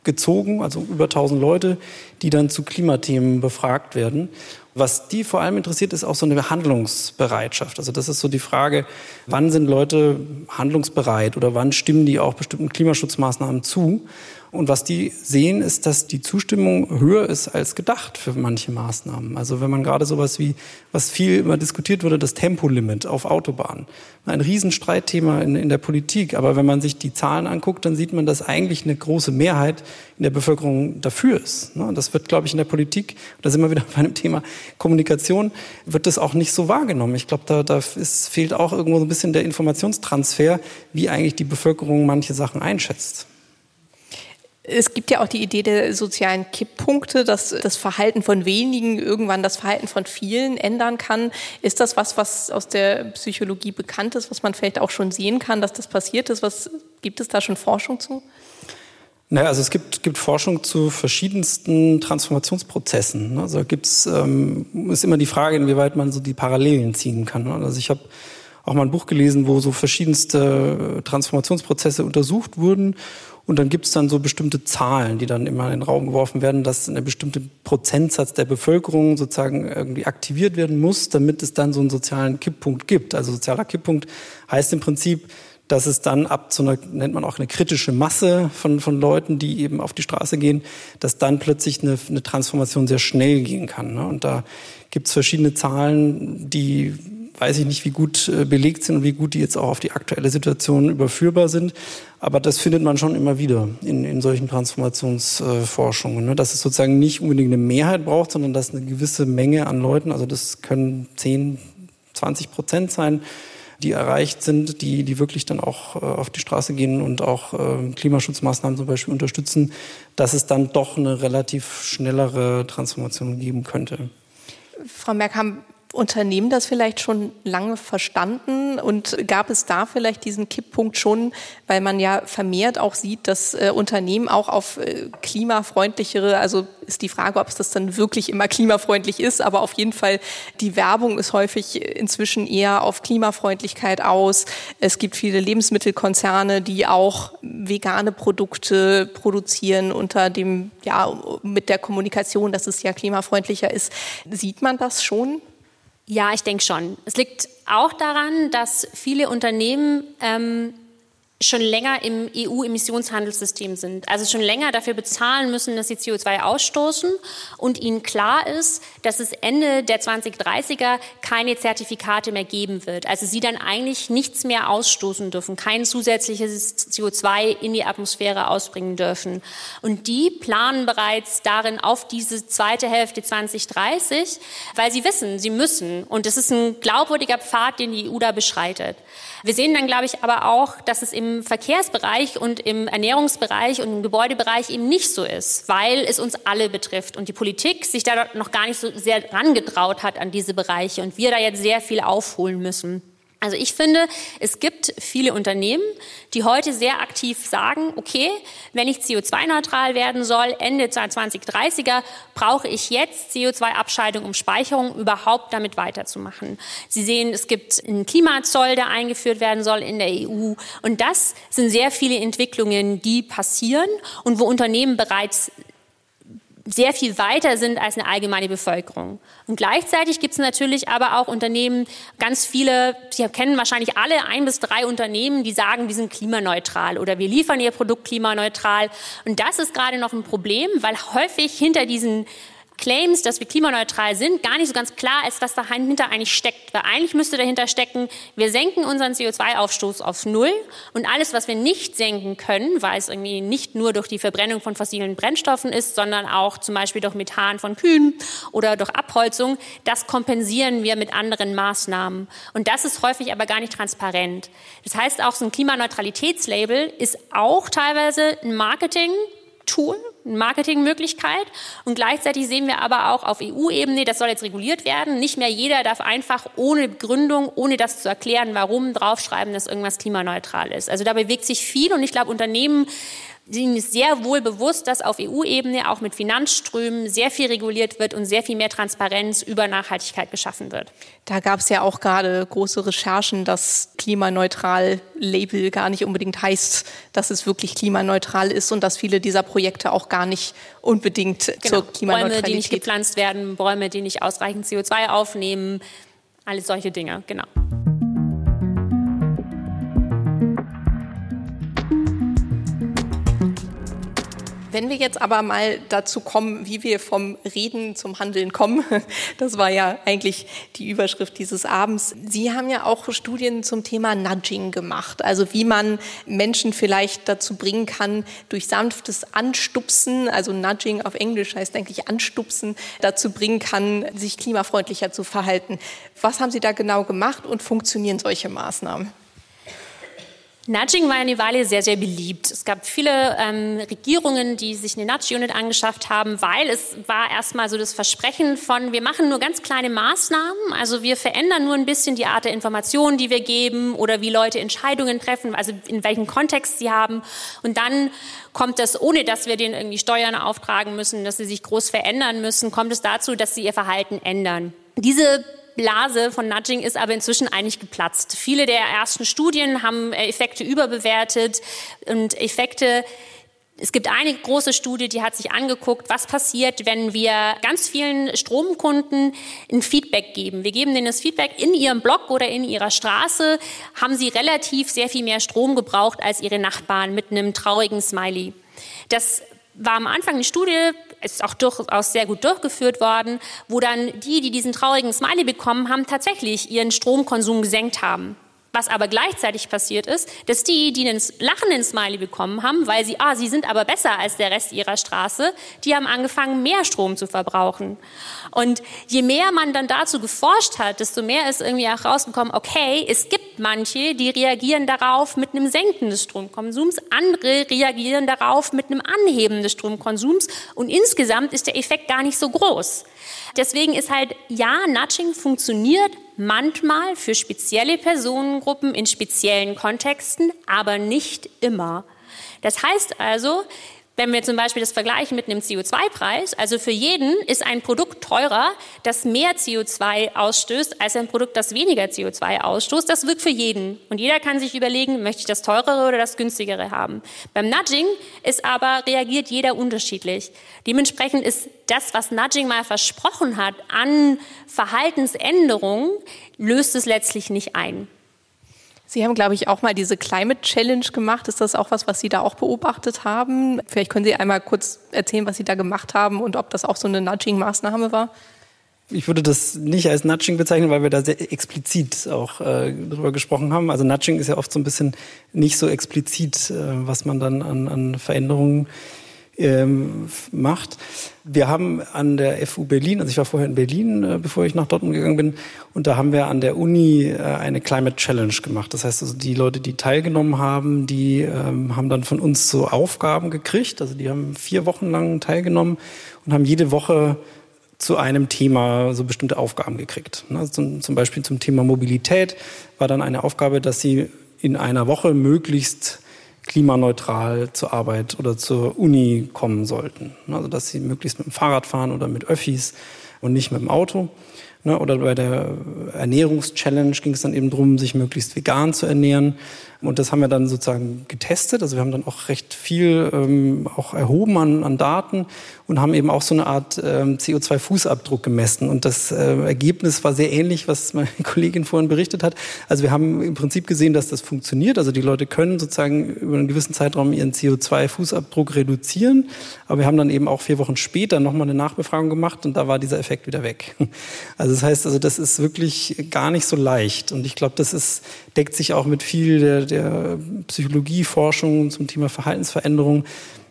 gezogen, also über 1000 Leute, die dann zu Klimathemen befragt werden. Was die vor allem interessiert, ist auch so eine Handlungsbereitschaft. Also das ist so die Frage, wann sind Leute handlungsbereit oder wann stimmen die auch bestimmten Klimaschutzmaßnahmen zu? Und was die sehen, ist, dass die Zustimmung höher ist als gedacht für manche Maßnahmen. Also wenn man gerade sowas wie, was viel immer diskutiert wurde, das Tempolimit auf Autobahnen. Ein Riesenstreitthema in, in der Politik. Aber wenn man sich die Zahlen anguckt, dann sieht man, dass eigentlich eine große Mehrheit in der Bevölkerung dafür ist. Ne? Das wird, glaube ich, in der Politik, da sind wir wieder (laughs) bei einem Thema Kommunikation, wird das auch nicht so wahrgenommen. Ich glaube, da, da ist, fehlt auch irgendwo so ein bisschen der Informationstransfer, wie eigentlich die Bevölkerung manche Sachen einschätzt. Es gibt ja auch die Idee der sozialen Kipppunkte, dass das Verhalten von wenigen irgendwann das Verhalten von vielen ändern kann. Ist das was, was aus der Psychologie bekannt ist, was man vielleicht auch schon sehen kann, dass das passiert ist? Was gibt es da schon Forschung zu? Naja, also es gibt, gibt Forschung zu verschiedensten Transformationsprozessen. Also gibt's ähm, ist immer die Frage, inwieweit man so die Parallelen ziehen kann. Also ich habe auch mal ein Buch gelesen, wo so verschiedenste Transformationsprozesse untersucht wurden und dann gibt es dann so bestimmte Zahlen, die dann immer in den Raum geworfen werden, dass eine bestimmte Prozentsatz der Bevölkerung sozusagen irgendwie aktiviert werden muss, damit es dann so einen sozialen Kipppunkt gibt. Also sozialer Kipppunkt heißt im Prinzip, dass es dann ab zu einer, nennt man auch eine kritische Masse von, von Leuten, die eben auf die Straße gehen, dass dann plötzlich eine, eine Transformation sehr schnell gehen kann. Ne? Und da gibt es verschiedene Zahlen, die weiß ich nicht, wie gut äh, belegt sind und wie gut die jetzt auch auf die aktuelle Situation überführbar sind. Aber das findet man schon immer wieder in, in solchen Transformationsforschungen, ne? dass es sozusagen nicht unbedingt eine Mehrheit braucht, sondern dass eine gewisse Menge an Leuten, also das können 10, 20 Prozent sein, die erreicht sind, die, die wirklich dann auch äh, auf die Straße gehen und auch äh, Klimaschutzmaßnahmen zum Beispiel unterstützen, dass es dann doch eine relativ schnellere Transformation geben könnte. Frau Merkham, Unternehmen das vielleicht schon lange verstanden und gab es da vielleicht diesen Kipppunkt schon, weil man ja vermehrt auch sieht, dass äh, Unternehmen auch auf äh, klimafreundlichere, also ist die Frage, ob es das dann wirklich immer klimafreundlich ist, aber auf jeden Fall die Werbung ist häufig inzwischen eher auf Klimafreundlichkeit aus. Es gibt viele Lebensmittelkonzerne, die auch vegane Produkte produzieren unter dem, ja, mit der Kommunikation, dass es ja klimafreundlicher ist. Sieht man das schon? Ja, ich denke schon. Es liegt auch daran, dass viele Unternehmen ähm, schon länger im EU-Emissionshandelssystem sind, also schon länger dafür bezahlen müssen, dass sie CO2 ausstoßen und ihnen klar ist, dass es Ende der 2030er keine Zertifikate mehr geben wird. Also sie dann eigentlich nichts mehr ausstoßen dürfen, kein zusätzliches CO2 in die Atmosphäre ausbringen dürfen. Und die planen bereits darin auf diese zweite Hälfte 2030, weil sie wissen, sie müssen. Und es ist ein glaubwürdiger Pfad, den die EU da beschreitet. Wir sehen dann, glaube ich, aber auch, dass es im Verkehrsbereich und im Ernährungsbereich und im Gebäudebereich eben nicht so ist, weil es uns alle betrifft und die Politik sich da noch gar nicht so sehr rangetraut hat an diese Bereiche und wir da jetzt sehr viel aufholen müssen. Also ich finde, es gibt viele Unternehmen, die heute sehr aktiv sagen, okay, wenn ich CO2-neutral werden soll, Ende 2030er, brauche ich jetzt CO2-Abscheidung, um Speicherung überhaupt damit weiterzumachen. Sie sehen, es gibt einen Klimazoll, der eingeführt werden soll in der EU. Und das sind sehr viele Entwicklungen, die passieren und wo Unternehmen bereits sehr viel weiter sind als eine allgemeine Bevölkerung. Und gleichzeitig gibt es natürlich aber auch Unternehmen, ganz viele, Sie kennen wahrscheinlich alle ein bis drei Unternehmen, die sagen, wir sind klimaneutral oder wir liefern ihr Produkt klimaneutral. Und das ist gerade noch ein Problem, weil häufig hinter diesen Claims, dass wir klimaneutral sind, gar nicht so ganz klar ist, was dahinter eigentlich steckt. Weil eigentlich müsste dahinter stecken, wir senken unseren CO2-Aufstoß auf Null und alles, was wir nicht senken können, weil es irgendwie nicht nur durch die Verbrennung von fossilen Brennstoffen ist, sondern auch zum Beispiel durch Methan von Kühen oder durch Abholzung, das kompensieren wir mit anderen Maßnahmen. Und das ist häufig aber gar nicht transparent. Das heißt, auch so ein Klimaneutralitätslabel ist auch teilweise ein Marketing, Tool, Marketingmöglichkeit. Und gleichzeitig sehen wir aber auch auf EU-Ebene, das soll jetzt reguliert werden. Nicht mehr jeder darf einfach ohne Begründung, ohne das zu erklären, warum, draufschreiben, dass irgendwas klimaneutral ist. Also da bewegt sich viel und ich glaube, Unternehmen Ihnen ist sehr wohl bewusst, dass auf EU-Ebene auch mit Finanzströmen sehr viel reguliert wird und sehr viel mehr Transparenz über Nachhaltigkeit geschaffen wird. Da gab es ja auch gerade große Recherchen, dass klimaneutral Label gar nicht unbedingt heißt, dass es wirklich klimaneutral ist und dass viele dieser Projekte auch gar nicht unbedingt genau. zur Klimaneutralität. Bäume, die nicht gepflanzt werden, Bäume, die nicht ausreichend CO2 aufnehmen, alles solche Dinge, genau. Wenn wir jetzt aber mal dazu kommen, wie wir vom Reden zum Handeln kommen, (laughs) das war ja eigentlich die Überschrift dieses Abends. Sie haben ja auch Studien zum Thema Nudging gemacht, also wie man Menschen vielleicht dazu bringen kann, durch sanftes Anstupsen, also Nudging auf Englisch heißt eigentlich Anstupsen, dazu bringen kann, sich klimafreundlicher zu verhalten. Was haben Sie da genau gemacht und funktionieren solche Maßnahmen? Nudging war eine Weile sehr, sehr beliebt. Es gab viele ähm, Regierungen, die sich eine Nudge-Unit angeschafft haben, weil es war erstmal so das Versprechen von, wir machen nur ganz kleine Maßnahmen, also wir verändern nur ein bisschen die Art der Informationen, die wir geben oder wie Leute Entscheidungen treffen, also in welchem Kontext sie haben. Und dann kommt es, ohne dass wir denen irgendwie Steuern auftragen müssen, dass sie sich groß verändern müssen, kommt es dazu, dass sie ihr Verhalten ändern. Diese Blase von Nudging ist aber inzwischen eigentlich geplatzt. Viele der ersten Studien haben äh, Effekte überbewertet und Effekte es gibt eine große Studie, die hat sich angeguckt, was passiert, wenn wir ganz vielen Stromkunden ein Feedback geben. Wir geben denen das Feedback in ihrem Block oder in ihrer Straße, haben sie relativ sehr viel mehr Strom gebraucht als ihre Nachbarn mit einem traurigen Smiley. Das war am Anfang eine Studie, ist auch durchaus sehr gut durchgeführt worden, wo dann die, die diesen traurigen Smiley bekommen haben, tatsächlich ihren Stromkonsum gesenkt haben. Was aber gleichzeitig passiert ist, dass die, die einen lachenden Smiley bekommen haben, weil sie, ah, sie sind aber besser als der Rest ihrer Straße, die haben angefangen, mehr Strom zu verbrauchen. Und je mehr man dann dazu geforscht hat, desto mehr ist irgendwie auch rausgekommen, okay, es gibt manche, die reagieren darauf mit einem Senken des Stromkonsums, andere reagieren darauf mit einem Anheben des Stromkonsums und insgesamt ist der Effekt gar nicht so groß. Deswegen ist halt, ja, Nudging funktioniert manchmal für spezielle Personengruppen in speziellen Kontexten, aber nicht immer. Das heißt also, wenn wir zum Beispiel das vergleichen mit einem CO2-Preis, also für jeden ist ein Produkt teurer, das mehr CO2 ausstößt, als ein Produkt, das weniger CO2 ausstößt. Das wirkt für jeden. Und jeder kann sich überlegen, möchte ich das teurere oder das günstigere haben. Beim Nudging ist aber, reagiert jeder unterschiedlich. Dementsprechend ist das, was Nudging mal versprochen hat an Verhaltensänderungen, löst es letztlich nicht ein. Sie haben, glaube ich, auch mal diese Climate Challenge gemacht. Ist das auch was, was Sie da auch beobachtet haben? Vielleicht können Sie einmal kurz erzählen, was Sie da gemacht haben und ob das auch so eine Nudging-Maßnahme war. Ich würde das nicht als Nudging bezeichnen, weil wir da sehr explizit auch äh, drüber gesprochen haben. Also Nudging ist ja oft so ein bisschen nicht so explizit, äh, was man dann an, an Veränderungen ähm, macht. Wir haben an der FU Berlin, also ich war vorher in Berlin, äh, bevor ich nach Dortmund gegangen bin, und da haben wir an der Uni äh, eine Climate Challenge gemacht. Das heißt also, die Leute, die teilgenommen haben, die ähm, haben dann von uns so Aufgaben gekriegt. Also die haben vier Wochen lang teilgenommen und haben jede Woche zu einem Thema so bestimmte Aufgaben gekriegt. Also zum, zum Beispiel zum Thema Mobilität war dann eine Aufgabe, dass sie in einer Woche möglichst klimaneutral zur Arbeit oder zur Uni kommen sollten. Also dass sie möglichst mit dem Fahrrad fahren oder mit Öffis und nicht mit dem Auto. Ne, oder bei der Ernährungschallenge ging es dann eben darum, sich möglichst vegan zu ernähren. Und das haben wir dann sozusagen getestet. Also wir haben dann auch recht viel ähm, auch erhoben an, an Daten und haben eben auch so eine Art ähm, CO2-Fußabdruck gemessen. Und das äh, Ergebnis war sehr ähnlich, was meine (laughs) Kollegin vorhin berichtet hat. Also wir haben im Prinzip gesehen, dass das funktioniert. Also die Leute können sozusagen über einen gewissen Zeitraum ihren CO2-Fußabdruck reduzieren. Aber wir haben dann eben auch vier Wochen später nochmal eine Nachbefragung gemacht und da war dieser Effekt wieder weg. (laughs) Also das heißt, also das ist wirklich gar nicht so leicht. Und ich glaube, das ist, deckt sich auch mit viel der, der Psychologieforschung zum Thema Verhaltensveränderung,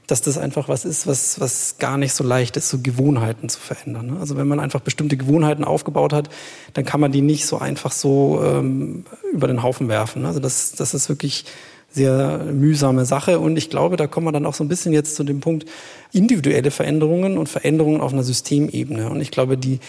dass das einfach was ist, was, was gar nicht so leicht ist, so Gewohnheiten zu verändern. Ne? Also wenn man einfach bestimmte Gewohnheiten aufgebaut hat, dann kann man die nicht so einfach so ähm, über den Haufen werfen. Also das, das ist wirklich sehr mühsame Sache. Und ich glaube, da kommen wir dann auch so ein bisschen jetzt zu dem Punkt individuelle Veränderungen und Veränderungen auf einer Systemebene. Und ich glaube, die,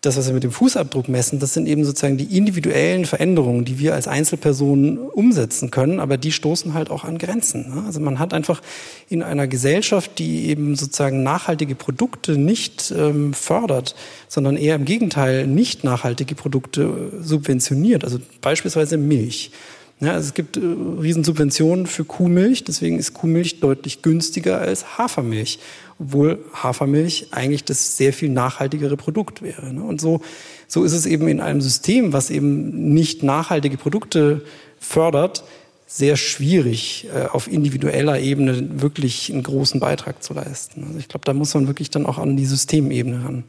das, was wir mit dem Fußabdruck messen, das sind eben sozusagen die individuellen Veränderungen, die wir als Einzelpersonen umsetzen können, aber die stoßen halt auch an Grenzen. Ne? Also man hat einfach in einer Gesellschaft, die eben sozusagen nachhaltige Produkte nicht ähm, fördert, sondern eher im Gegenteil nicht nachhaltige Produkte subventioniert, also beispielsweise Milch. Ja, also es gibt äh, Riesensubventionen für Kuhmilch, deswegen ist Kuhmilch deutlich günstiger als Hafermilch obwohl Hafermilch eigentlich das sehr viel nachhaltigere Produkt wäre. Ne? Und so, so ist es eben in einem System, was eben nicht nachhaltige Produkte fördert, sehr schwierig, äh, auf individueller Ebene wirklich einen großen Beitrag zu leisten. Also ich glaube, da muss man wirklich dann auch an die Systemebene ran.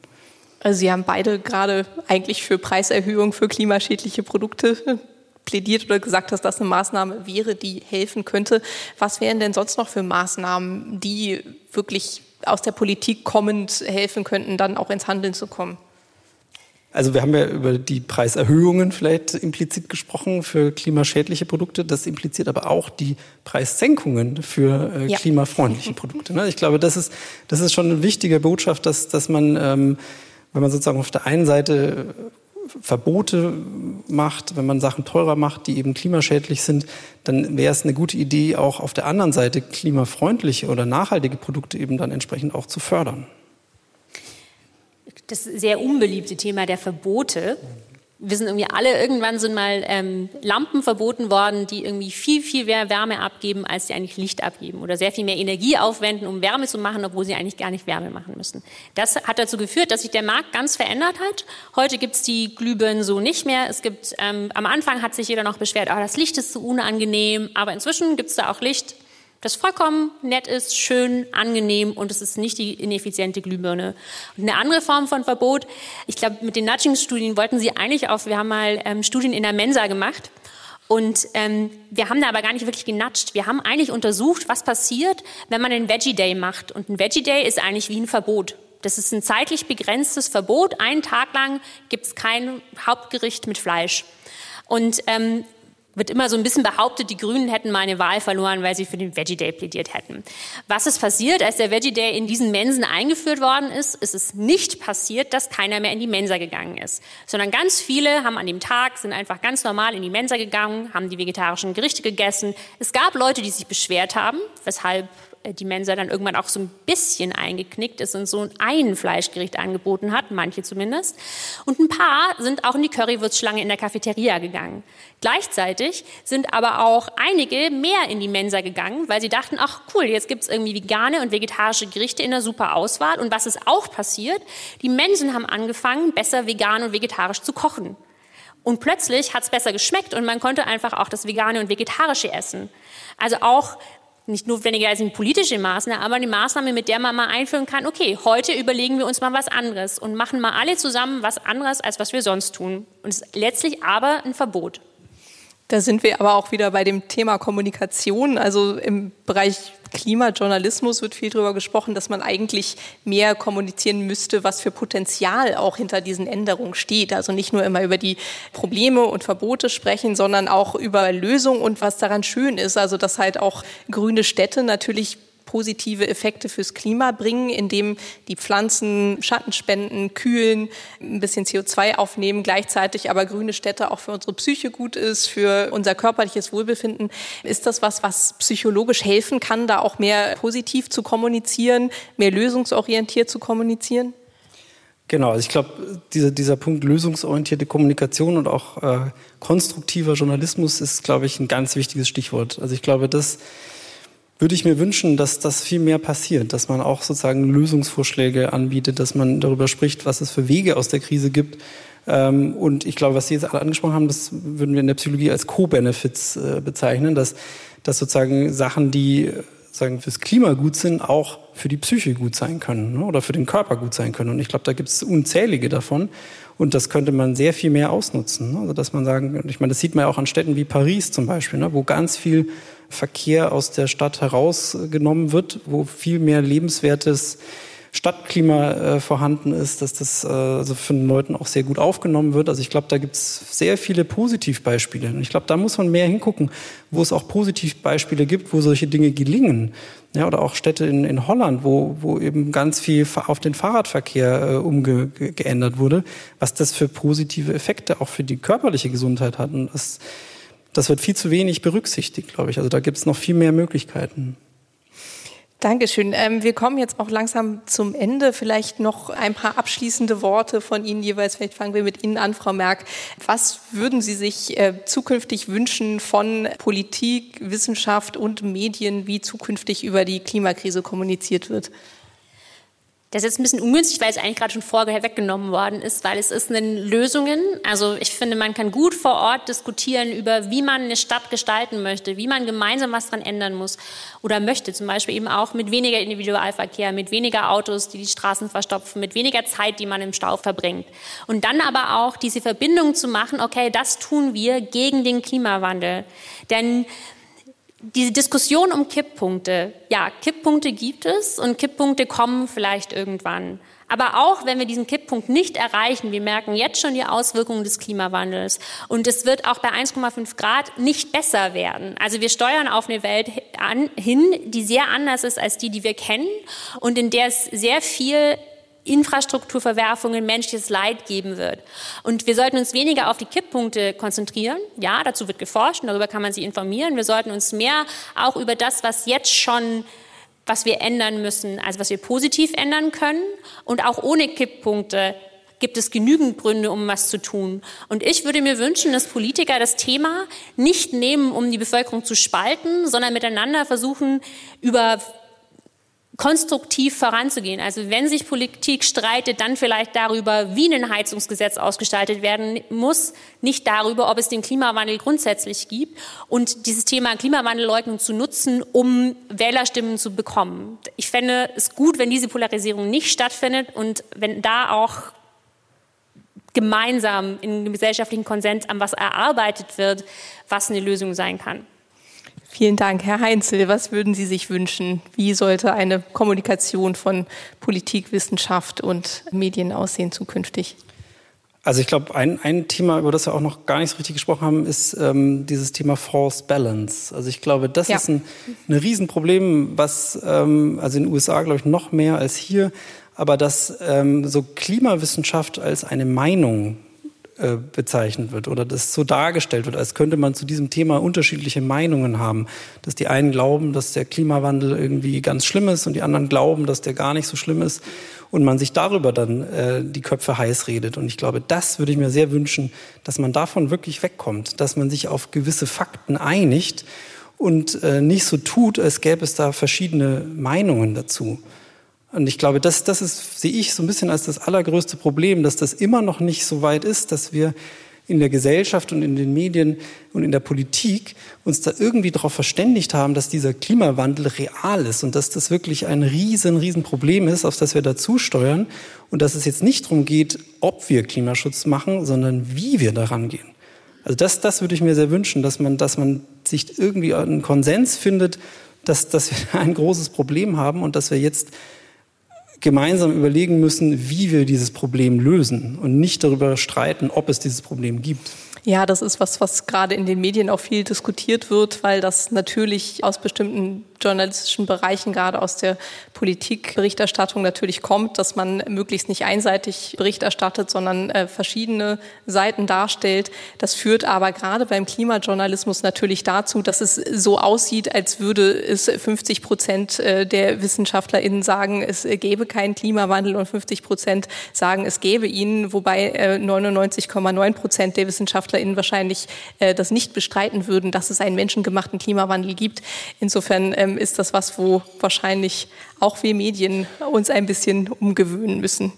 Also Sie haben beide gerade eigentlich für Preiserhöhung für klimaschädliche Produkte plädiert oder gesagt, dass das eine Maßnahme wäre, die helfen könnte. Was wären denn sonst noch für Maßnahmen, die wirklich aus der Politik kommend helfen könnten, dann auch ins Handeln zu kommen? Also wir haben ja über die Preiserhöhungen vielleicht implizit gesprochen für klimaschädliche Produkte. Das impliziert aber auch die Preissenkungen für äh, ja. klimafreundliche Produkte. Ne? Ich glaube, das ist, das ist schon eine wichtige Botschaft, dass, dass man, ähm, wenn man sozusagen auf der einen Seite Verbote macht, wenn man Sachen teurer macht, die eben klimaschädlich sind, dann wäre es eine gute Idee, auch auf der anderen Seite klimafreundliche oder nachhaltige Produkte eben dann entsprechend auch zu fördern. Das sehr unbeliebte Thema der Verbote wir sind irgendwie alle, irgendwann sind mal ähm, Lampen verboten worden, die irgendwie viel, viel mehr Wärme abgeben, als sie eigentlich Licht abgeben oder sehr viel mehr Energie aufwenden, um Wärme zu machen, obwohl sie eigentlich gar nicht Wärme machen müssen. Das hat dazu geführt, dass sich der Markt ganz verändert hat. Heute gibt's die Glühbirnen so nicht mehr. Es gibt, ähm, am Anfang hat sich jeder noch beschwert, oh, das Licht ist so unangenehm, aber inzwischen gibt's da auch Licht, das vollkommen nett ist, schön, angenehm und es ist nicht die ineffiziente Glühbirne. Und eine andere Form von Verbot, ich glaube, mit den Nudging-Studien wollten sie eigentlich auf, wir haben mal ähm, Studien in der Mensa gemacht Und ähm, wir haben da aber gar nicht wirklich genatscht. Wir haben eigentlich untersucht, was passiert, wenn man einen Veggie Day macht. Und ein Veggie Day ist eigentlich wie ein Verbot. Das ist ein zeitlich begrenztes Verbot. Einen Tag lang gibt es kein Hauptgericht mit Fleisch. Und ähm, wird immer so ein bisschen behauptet, die Grünen hätten mal eine Wahl verloren, weil sie für den Veggie Day plädiert hätten. Was ist passiert, als der Veggie Day in diesen Mensen eingeführt worden ist? Ist es nicht passiert, dass keiner mehr in die Mensa gegangen ist, sondern ganz viele haben an dem Tag sind einfach ganz normal in die Mensa gegangen, haben die vegetarischen Gerichte gegessen. Es gab Leute, die sich beschwert haben, weshalb die Mensa dann irgendwann auch so ein bisschen eingeknickt ist und so ein Fleischgericht angeboten hat, manche zumindest. Und ein paar sind auch in die Currywurstschlange in der Cafeteria gegangen. Gleichzeitig sind aber auch einige mehr in die Mensa gegangen, weil sie dachten, ach cool, jetzt gibt's irgendwie vegane und vegetarische Gerichte in der super Auswahl. Und was ist auch passiert? Die Mensen haben angefangen, besser vegan und vegetarisch zu kochen. Und plötzlich hat's besser geschmeckt und man konnte einfach auch das Vegane und Vegetarische essen. Also auch nicht notwendiger als eine politische Maßnahme, aber eine Maßnahme, mit der man mal einführen kann, okay, heute überlegen wir uns mal was anderes und machen mal alle zusammen was anderes, als was wir sonst tun. Und es ist letztlich aber ein Verbot. Da sind wir aber auch wieder bei dem Thema Kommunikation. Also im Bereich Klimajournalismus wird viel darüber gesprochen, dass man eigentlich mehr kommunizieren müsste, was für Potenzial auch hinter diesen Änderungen steht. Also nicht nur immer über die Probleme und Verbote sprechen, sondern auch über Lösungen und was daran schön ist. Also dass halt auch grüne Städte natürlich positive Effekte fürs Klima bringen, indem die Pflanzen Schatten spenden, kühlen, ein bisschen CO2 aufnehmen, gleichzeitig aber grüne Städte auch für unsere Psyche gut ist, für unser körperliches Wohlbefinden. Ist das was, was psychologisch helfen kann, da auch mehr positiv zu kommunizieren, mehr lösungsorientiert zu kommunizieren? Genau, also ich glaube, dieser, dieser Punkt lösungsorientierte Kommunikation und auch äh, konstruktiver Journalismus ist, glaube ich, ein ganz wichtiges Stichwort. Also ich glaube, das würde ich mir wünschen, dass das viel mehr passiert, dass man auch sozusagen Lösungsvorschläge anbietet, dass man darüber spricht, was es für Wege aus der Krise gibt. Ähm, und ich glaube, was Sie jetzt alle angesprochen haben, das würden wir in der Psychologie als Co-Benefits äh, bezeichnen, dass, dass sozusagen Sachen, die sagen fürs Klima gut sind, auch für die Psyche gut sein können ne, oder für den Körper gut sein können. Und ich glaube, da gibt es unzählige davon. Und das könnte man sehr viel mehr ausnutzen. Ne? Also dass man sagen, ich meine, das sieht man ja auch an Städten wie Paris zum Beispiel, ne, wo ganz viel Verkehr aus der Stadt herausgenommen wird, wo viel mehr lebenswertes Stadtklima äh, vorhanden ist, dass das äh, also von den Leuten auch sehr gut aufgenommen wird. Also ich glaube, da gibt es sehr viele Positivbeispiele. Und ich glaube, da muss man mehr hingucken, wo es auch Positivbeispiele gibt, wo solche Dinge gelingen. Ja, oder auch Städte in, in Holland, wo, wo eben ganz viel auf den Fahrradverkehr äh, umgeändert wurde, was das für positive Effekte auch für die körperliche Gesundheit hat. Und das das wird viel zu wenig berücksichtigt, glaube ich. Also da gibt es noch viel mehr Möglichkeiten. Dankeschön. Ähm, wir kommen jetzt auch langsam zum Ende. Vielleicht noch ein paar abschließende Worte von Ihnen jeweils. Vielleicht fangen wir mit Ihnen an, Frau Merck. Was würden Sie sich äh, zukünftig wünschen von Politik, Wissenschaft und Medien, wie zukünftig über die Klimakrise kommuniziert wird? Das ist jetzt ein bisschen ungünstig, weil es eigentlich gerade schon vorher weggenommen worden ist, weil es ist eine Lösungen. Also ich finde, man kann gut vor Ort diskutieren über, wie man eine Stadt gestalten möchte, wie man gemeinsam was dran ändern muss oder möchte. Zum Beispiel eben auch mit weniger Individualverkehr, mit weniger Autos, die die Straßen verstopfen, mit weniger Zeit, die man im Stau verbringt. Und dann aber auch diese Verbindung zu machen, okay, das tun wir gegen den Klimawandel. Denn diese Diskussion um Kipppunkte, ja, Kipppunkte gibt es und Kipppunkte kommen vielleicht irgendwann. Aber auch wenn wir diesen Kipppunkt nicht erreichen, wir merken jetzt schon die Auswirkungen des Klimawandels und es wird auch bei 1,5 Grad nicht besser werden. Also wir steuern auf eine Welt hin, die sehr anders ist als die, die wir kennen und in der es sehr viel Infrastrukturverwerfungen menschliches Leid geben wird. Und wir sollten uns weniger auf die Kipppunkte konzentrieren. Ja, dazu wird geforscht darüber kann man sich informieren. Wir sollten uns mehr auch über das, was jetzt schon was wir ändern müssen, also was wir positiv ändern können. Und auch ohne Kipppunkte gibt es genügend Gründe, um was zu tun. Und ich würde mir wünschen, dass Politiker das Thema nicht nehmen, um die Bevölkerung zu spalten, sondern miteinander versuchen, über konstruktiv voranzugehen. Also wenn sich Politik streitet, dann vielleicht darüber, wie ein Heizungsgesetz ausgestaltet werden muss, nicht darüber, ob es den Klimawandel grundsätzlich gibt und dieses Thema Klimawandelleugnung zu nutzen, um Wählerstimmen zu bekommen. Ich fände es gut, wenn diese Polarisierung nicht stattfindet und wenn da auch gemeinsam in gesellschaftlichen Konsens an was erarbeitet wird, was eine Lösung sein kann. Vielen Dank. Herr Heinzel, was würden Sie sich wünschen? Wie sollte eine Kommunikation von Politik, Wissenschaft und Medien aussehen zukünftig? Also ich glaube, ein, ein Thema, über das wir auch noch gar nicht so richtig gesprochen haben, ist ähm, dieses Thema False Balance. Also ich glaube, das ja. ist ein, ein Riesenproblem, was ähm, also in den USA, glaube ich, noch mehr als hier, aber dass ähm, so Klimawissenschaft als eine Meinung äh, bezeichnet wird oder das so dargestellt wird, als könnte man zu diesem Thema unterschiedliche Meinungen haben. Dass die einen glauben, dass der Klimawandel irgendwie ganz schlimm ist und die anderen glauben, dass der gar nicht so schlimm ist und man sich darüber dann äh, die Köpfe heiß redet. Und ich glaube, das würde ich mir sehr wünschen, dass man davon wirklich wegkommt, dass man sich auf gewisse Fakten einigt und äh, nicht so tut, als gäbe es da verschiedene Meinungen dazu. Und ich glaube, das, das ist, sehe ich so ein bisschen als das allergrößte Problem, dass das immer noch nicht so weit ist, dass wir in der Gesellschaft und in den Medien und in der Politik uns da irgendwie darauf verständigt haben, dass dieser Klimawandel real ist und dass das wirklich ein riesen, riesen Problem ist, auf das wir dazu steuern und dass es jetzt nicht darum geht, ob wir Klimaschutz machen, sondern wie wir daran gehen. Also das, das würde ich mir sehr wünschen, dass man, dass man sich irgendwie einen Konsens findet, dass, dass wir (laughs) ein großes Problem haben und dass wir jetzt gemeinsam überlegen müssen, wie wir dieses Problem lösen und nicht darüber streiten, ob es dieses Problem gibt. Ja, das ist was, was gerade in den Medien auch viel diskutiert wird, weil das natürlich aus bestimmten journalistischen Bereichen, gerade aus der Politikberichterstattung natürlich kommt, dass man möglichst nicht einseitig Bericht erstattet, sondern äh, verschiedene Seiten darstellt. Das führt aber gerade beim Klimajournalismus natürlich dazu, dass es so aussieht, als würde es 50 Prozent äh, der WissenschaftlerInnen sagen, es gäbe keinen Klimawandel und 50 Prozent sagen, es gäbe ihn, wobei äh, 99,9 Prozent der WissenschaftlerInnen wahrscheinlich äh, das nicht bestreiten würden, dass es einen menschengemachten Klimawandel gibt. Insofern ähm, ist das was, wo wahrscheinlich auch wir Medien uns ein bisschen umgewöhnen müssen.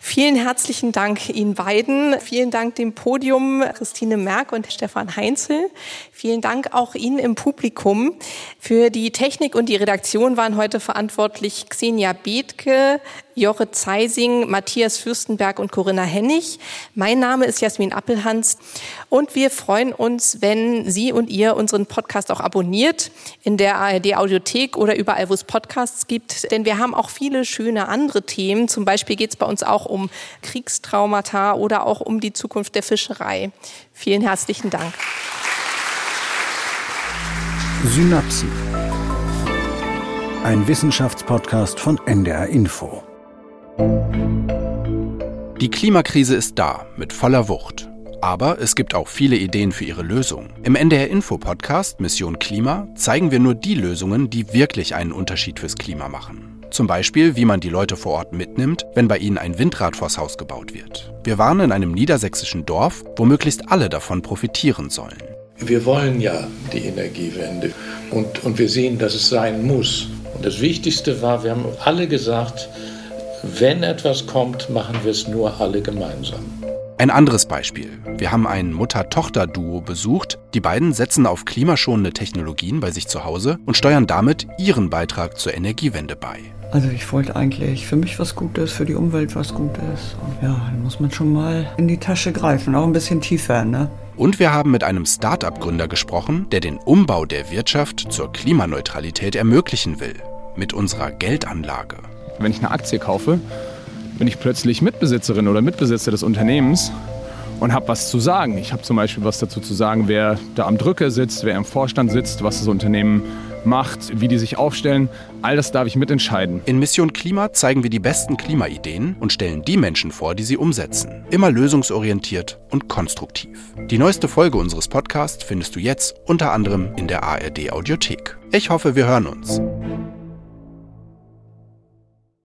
Vielen herzlichen Dank Ihnen beiden. Vielen Dank dem Podium Christine Merck und Stefan Heinzel. Vielen Dank auch Ihnen im Publikum. Für die Technik und die Redaktion waren heute verantwortlich Xenia Bethke, Joche Zeising, Matthias Fürstenberg und Corinna Hennig. Mein Name ist Jasmin Appelhans und wir freuen uns, wenn Sie und ihr unseren Podcast auch abonniert in der ARD Audiothek oder überall, wo es Podcasts gibt. Denn wir haben auch viele schöne andere Themen. Zum Beispiel geht es bei uns auch um Kriegstraumata oder auch um die Zukunft der Fischerei. Vielen herzlichen Dank. Synapsen. Ein Wissenschaftspodcast von NDR Info. Die Klimakrise ist da, mit voller Wucht. Aber es gibt auch viele Ideen für ihre Lösung. Im NDR Info Podcast Mission Klima zeigen wir nur die Lösungen, die wirklich einen Unterschied fürs Klima machen. Zum Beispiel, wie man die Leute vor Ort mitnimmt, wenn bei ihnen ein Windrad vors Haus gebaut wird. Wir waren in einem niedersächsischen Dorf, wo möglichst alle davon profitieren sollen. Wir wollen ja die Energiewende und, und wir sehen, dass es sein muss. Und das Wichtigste war, wir haben alle gesagt, wenn etwas kommt, machen wir es nur alle gemeinsam. Ein anderes Beispiel. Wir haben ein Mutter-Tochter-Duo besucht. Die beiden setzen auf klimaschonende Technologien bei sich zu Hause und steuern damit ihren Beitrag zur Energiewende bei. Also ich wollte eigentlich für mich was Gutes, für die Umwelt was Gutes. Und ja, dann muss man schon mal in die Tasche greifen, auch ein bisschen tiefer, ne? Und wir haben mit einem Start-up-Gründer gesprochen, der den Umbau der Wirtschaft zur Klimaneutralität ermöglichen will. Mit unserer Geldanlage. Wenn ich eine Aktie kaufe, bin ich plötzlich Mitbesitzerin oder Mitbesitzer des Unternehmens und habe was zu sagen. Ich habe zum Beispiel was dazu zu sagen, wer da am Drücker sitzt, wer im Vorstand sitzt, was das Unternehmen macht, wie die sich aufstellen. All das darf ich mitentscheiden. In Mission Klima zeigen wir die besten Klimaideen und stellen die Menschen vor, die sie umsetzen. Immer lösungsorientiert und konstruktiv. Die neueste Folge unseres Podcasts findest du jetzt unter anderem in der ARD Audiothek. Ich hoffe, wir hören uns.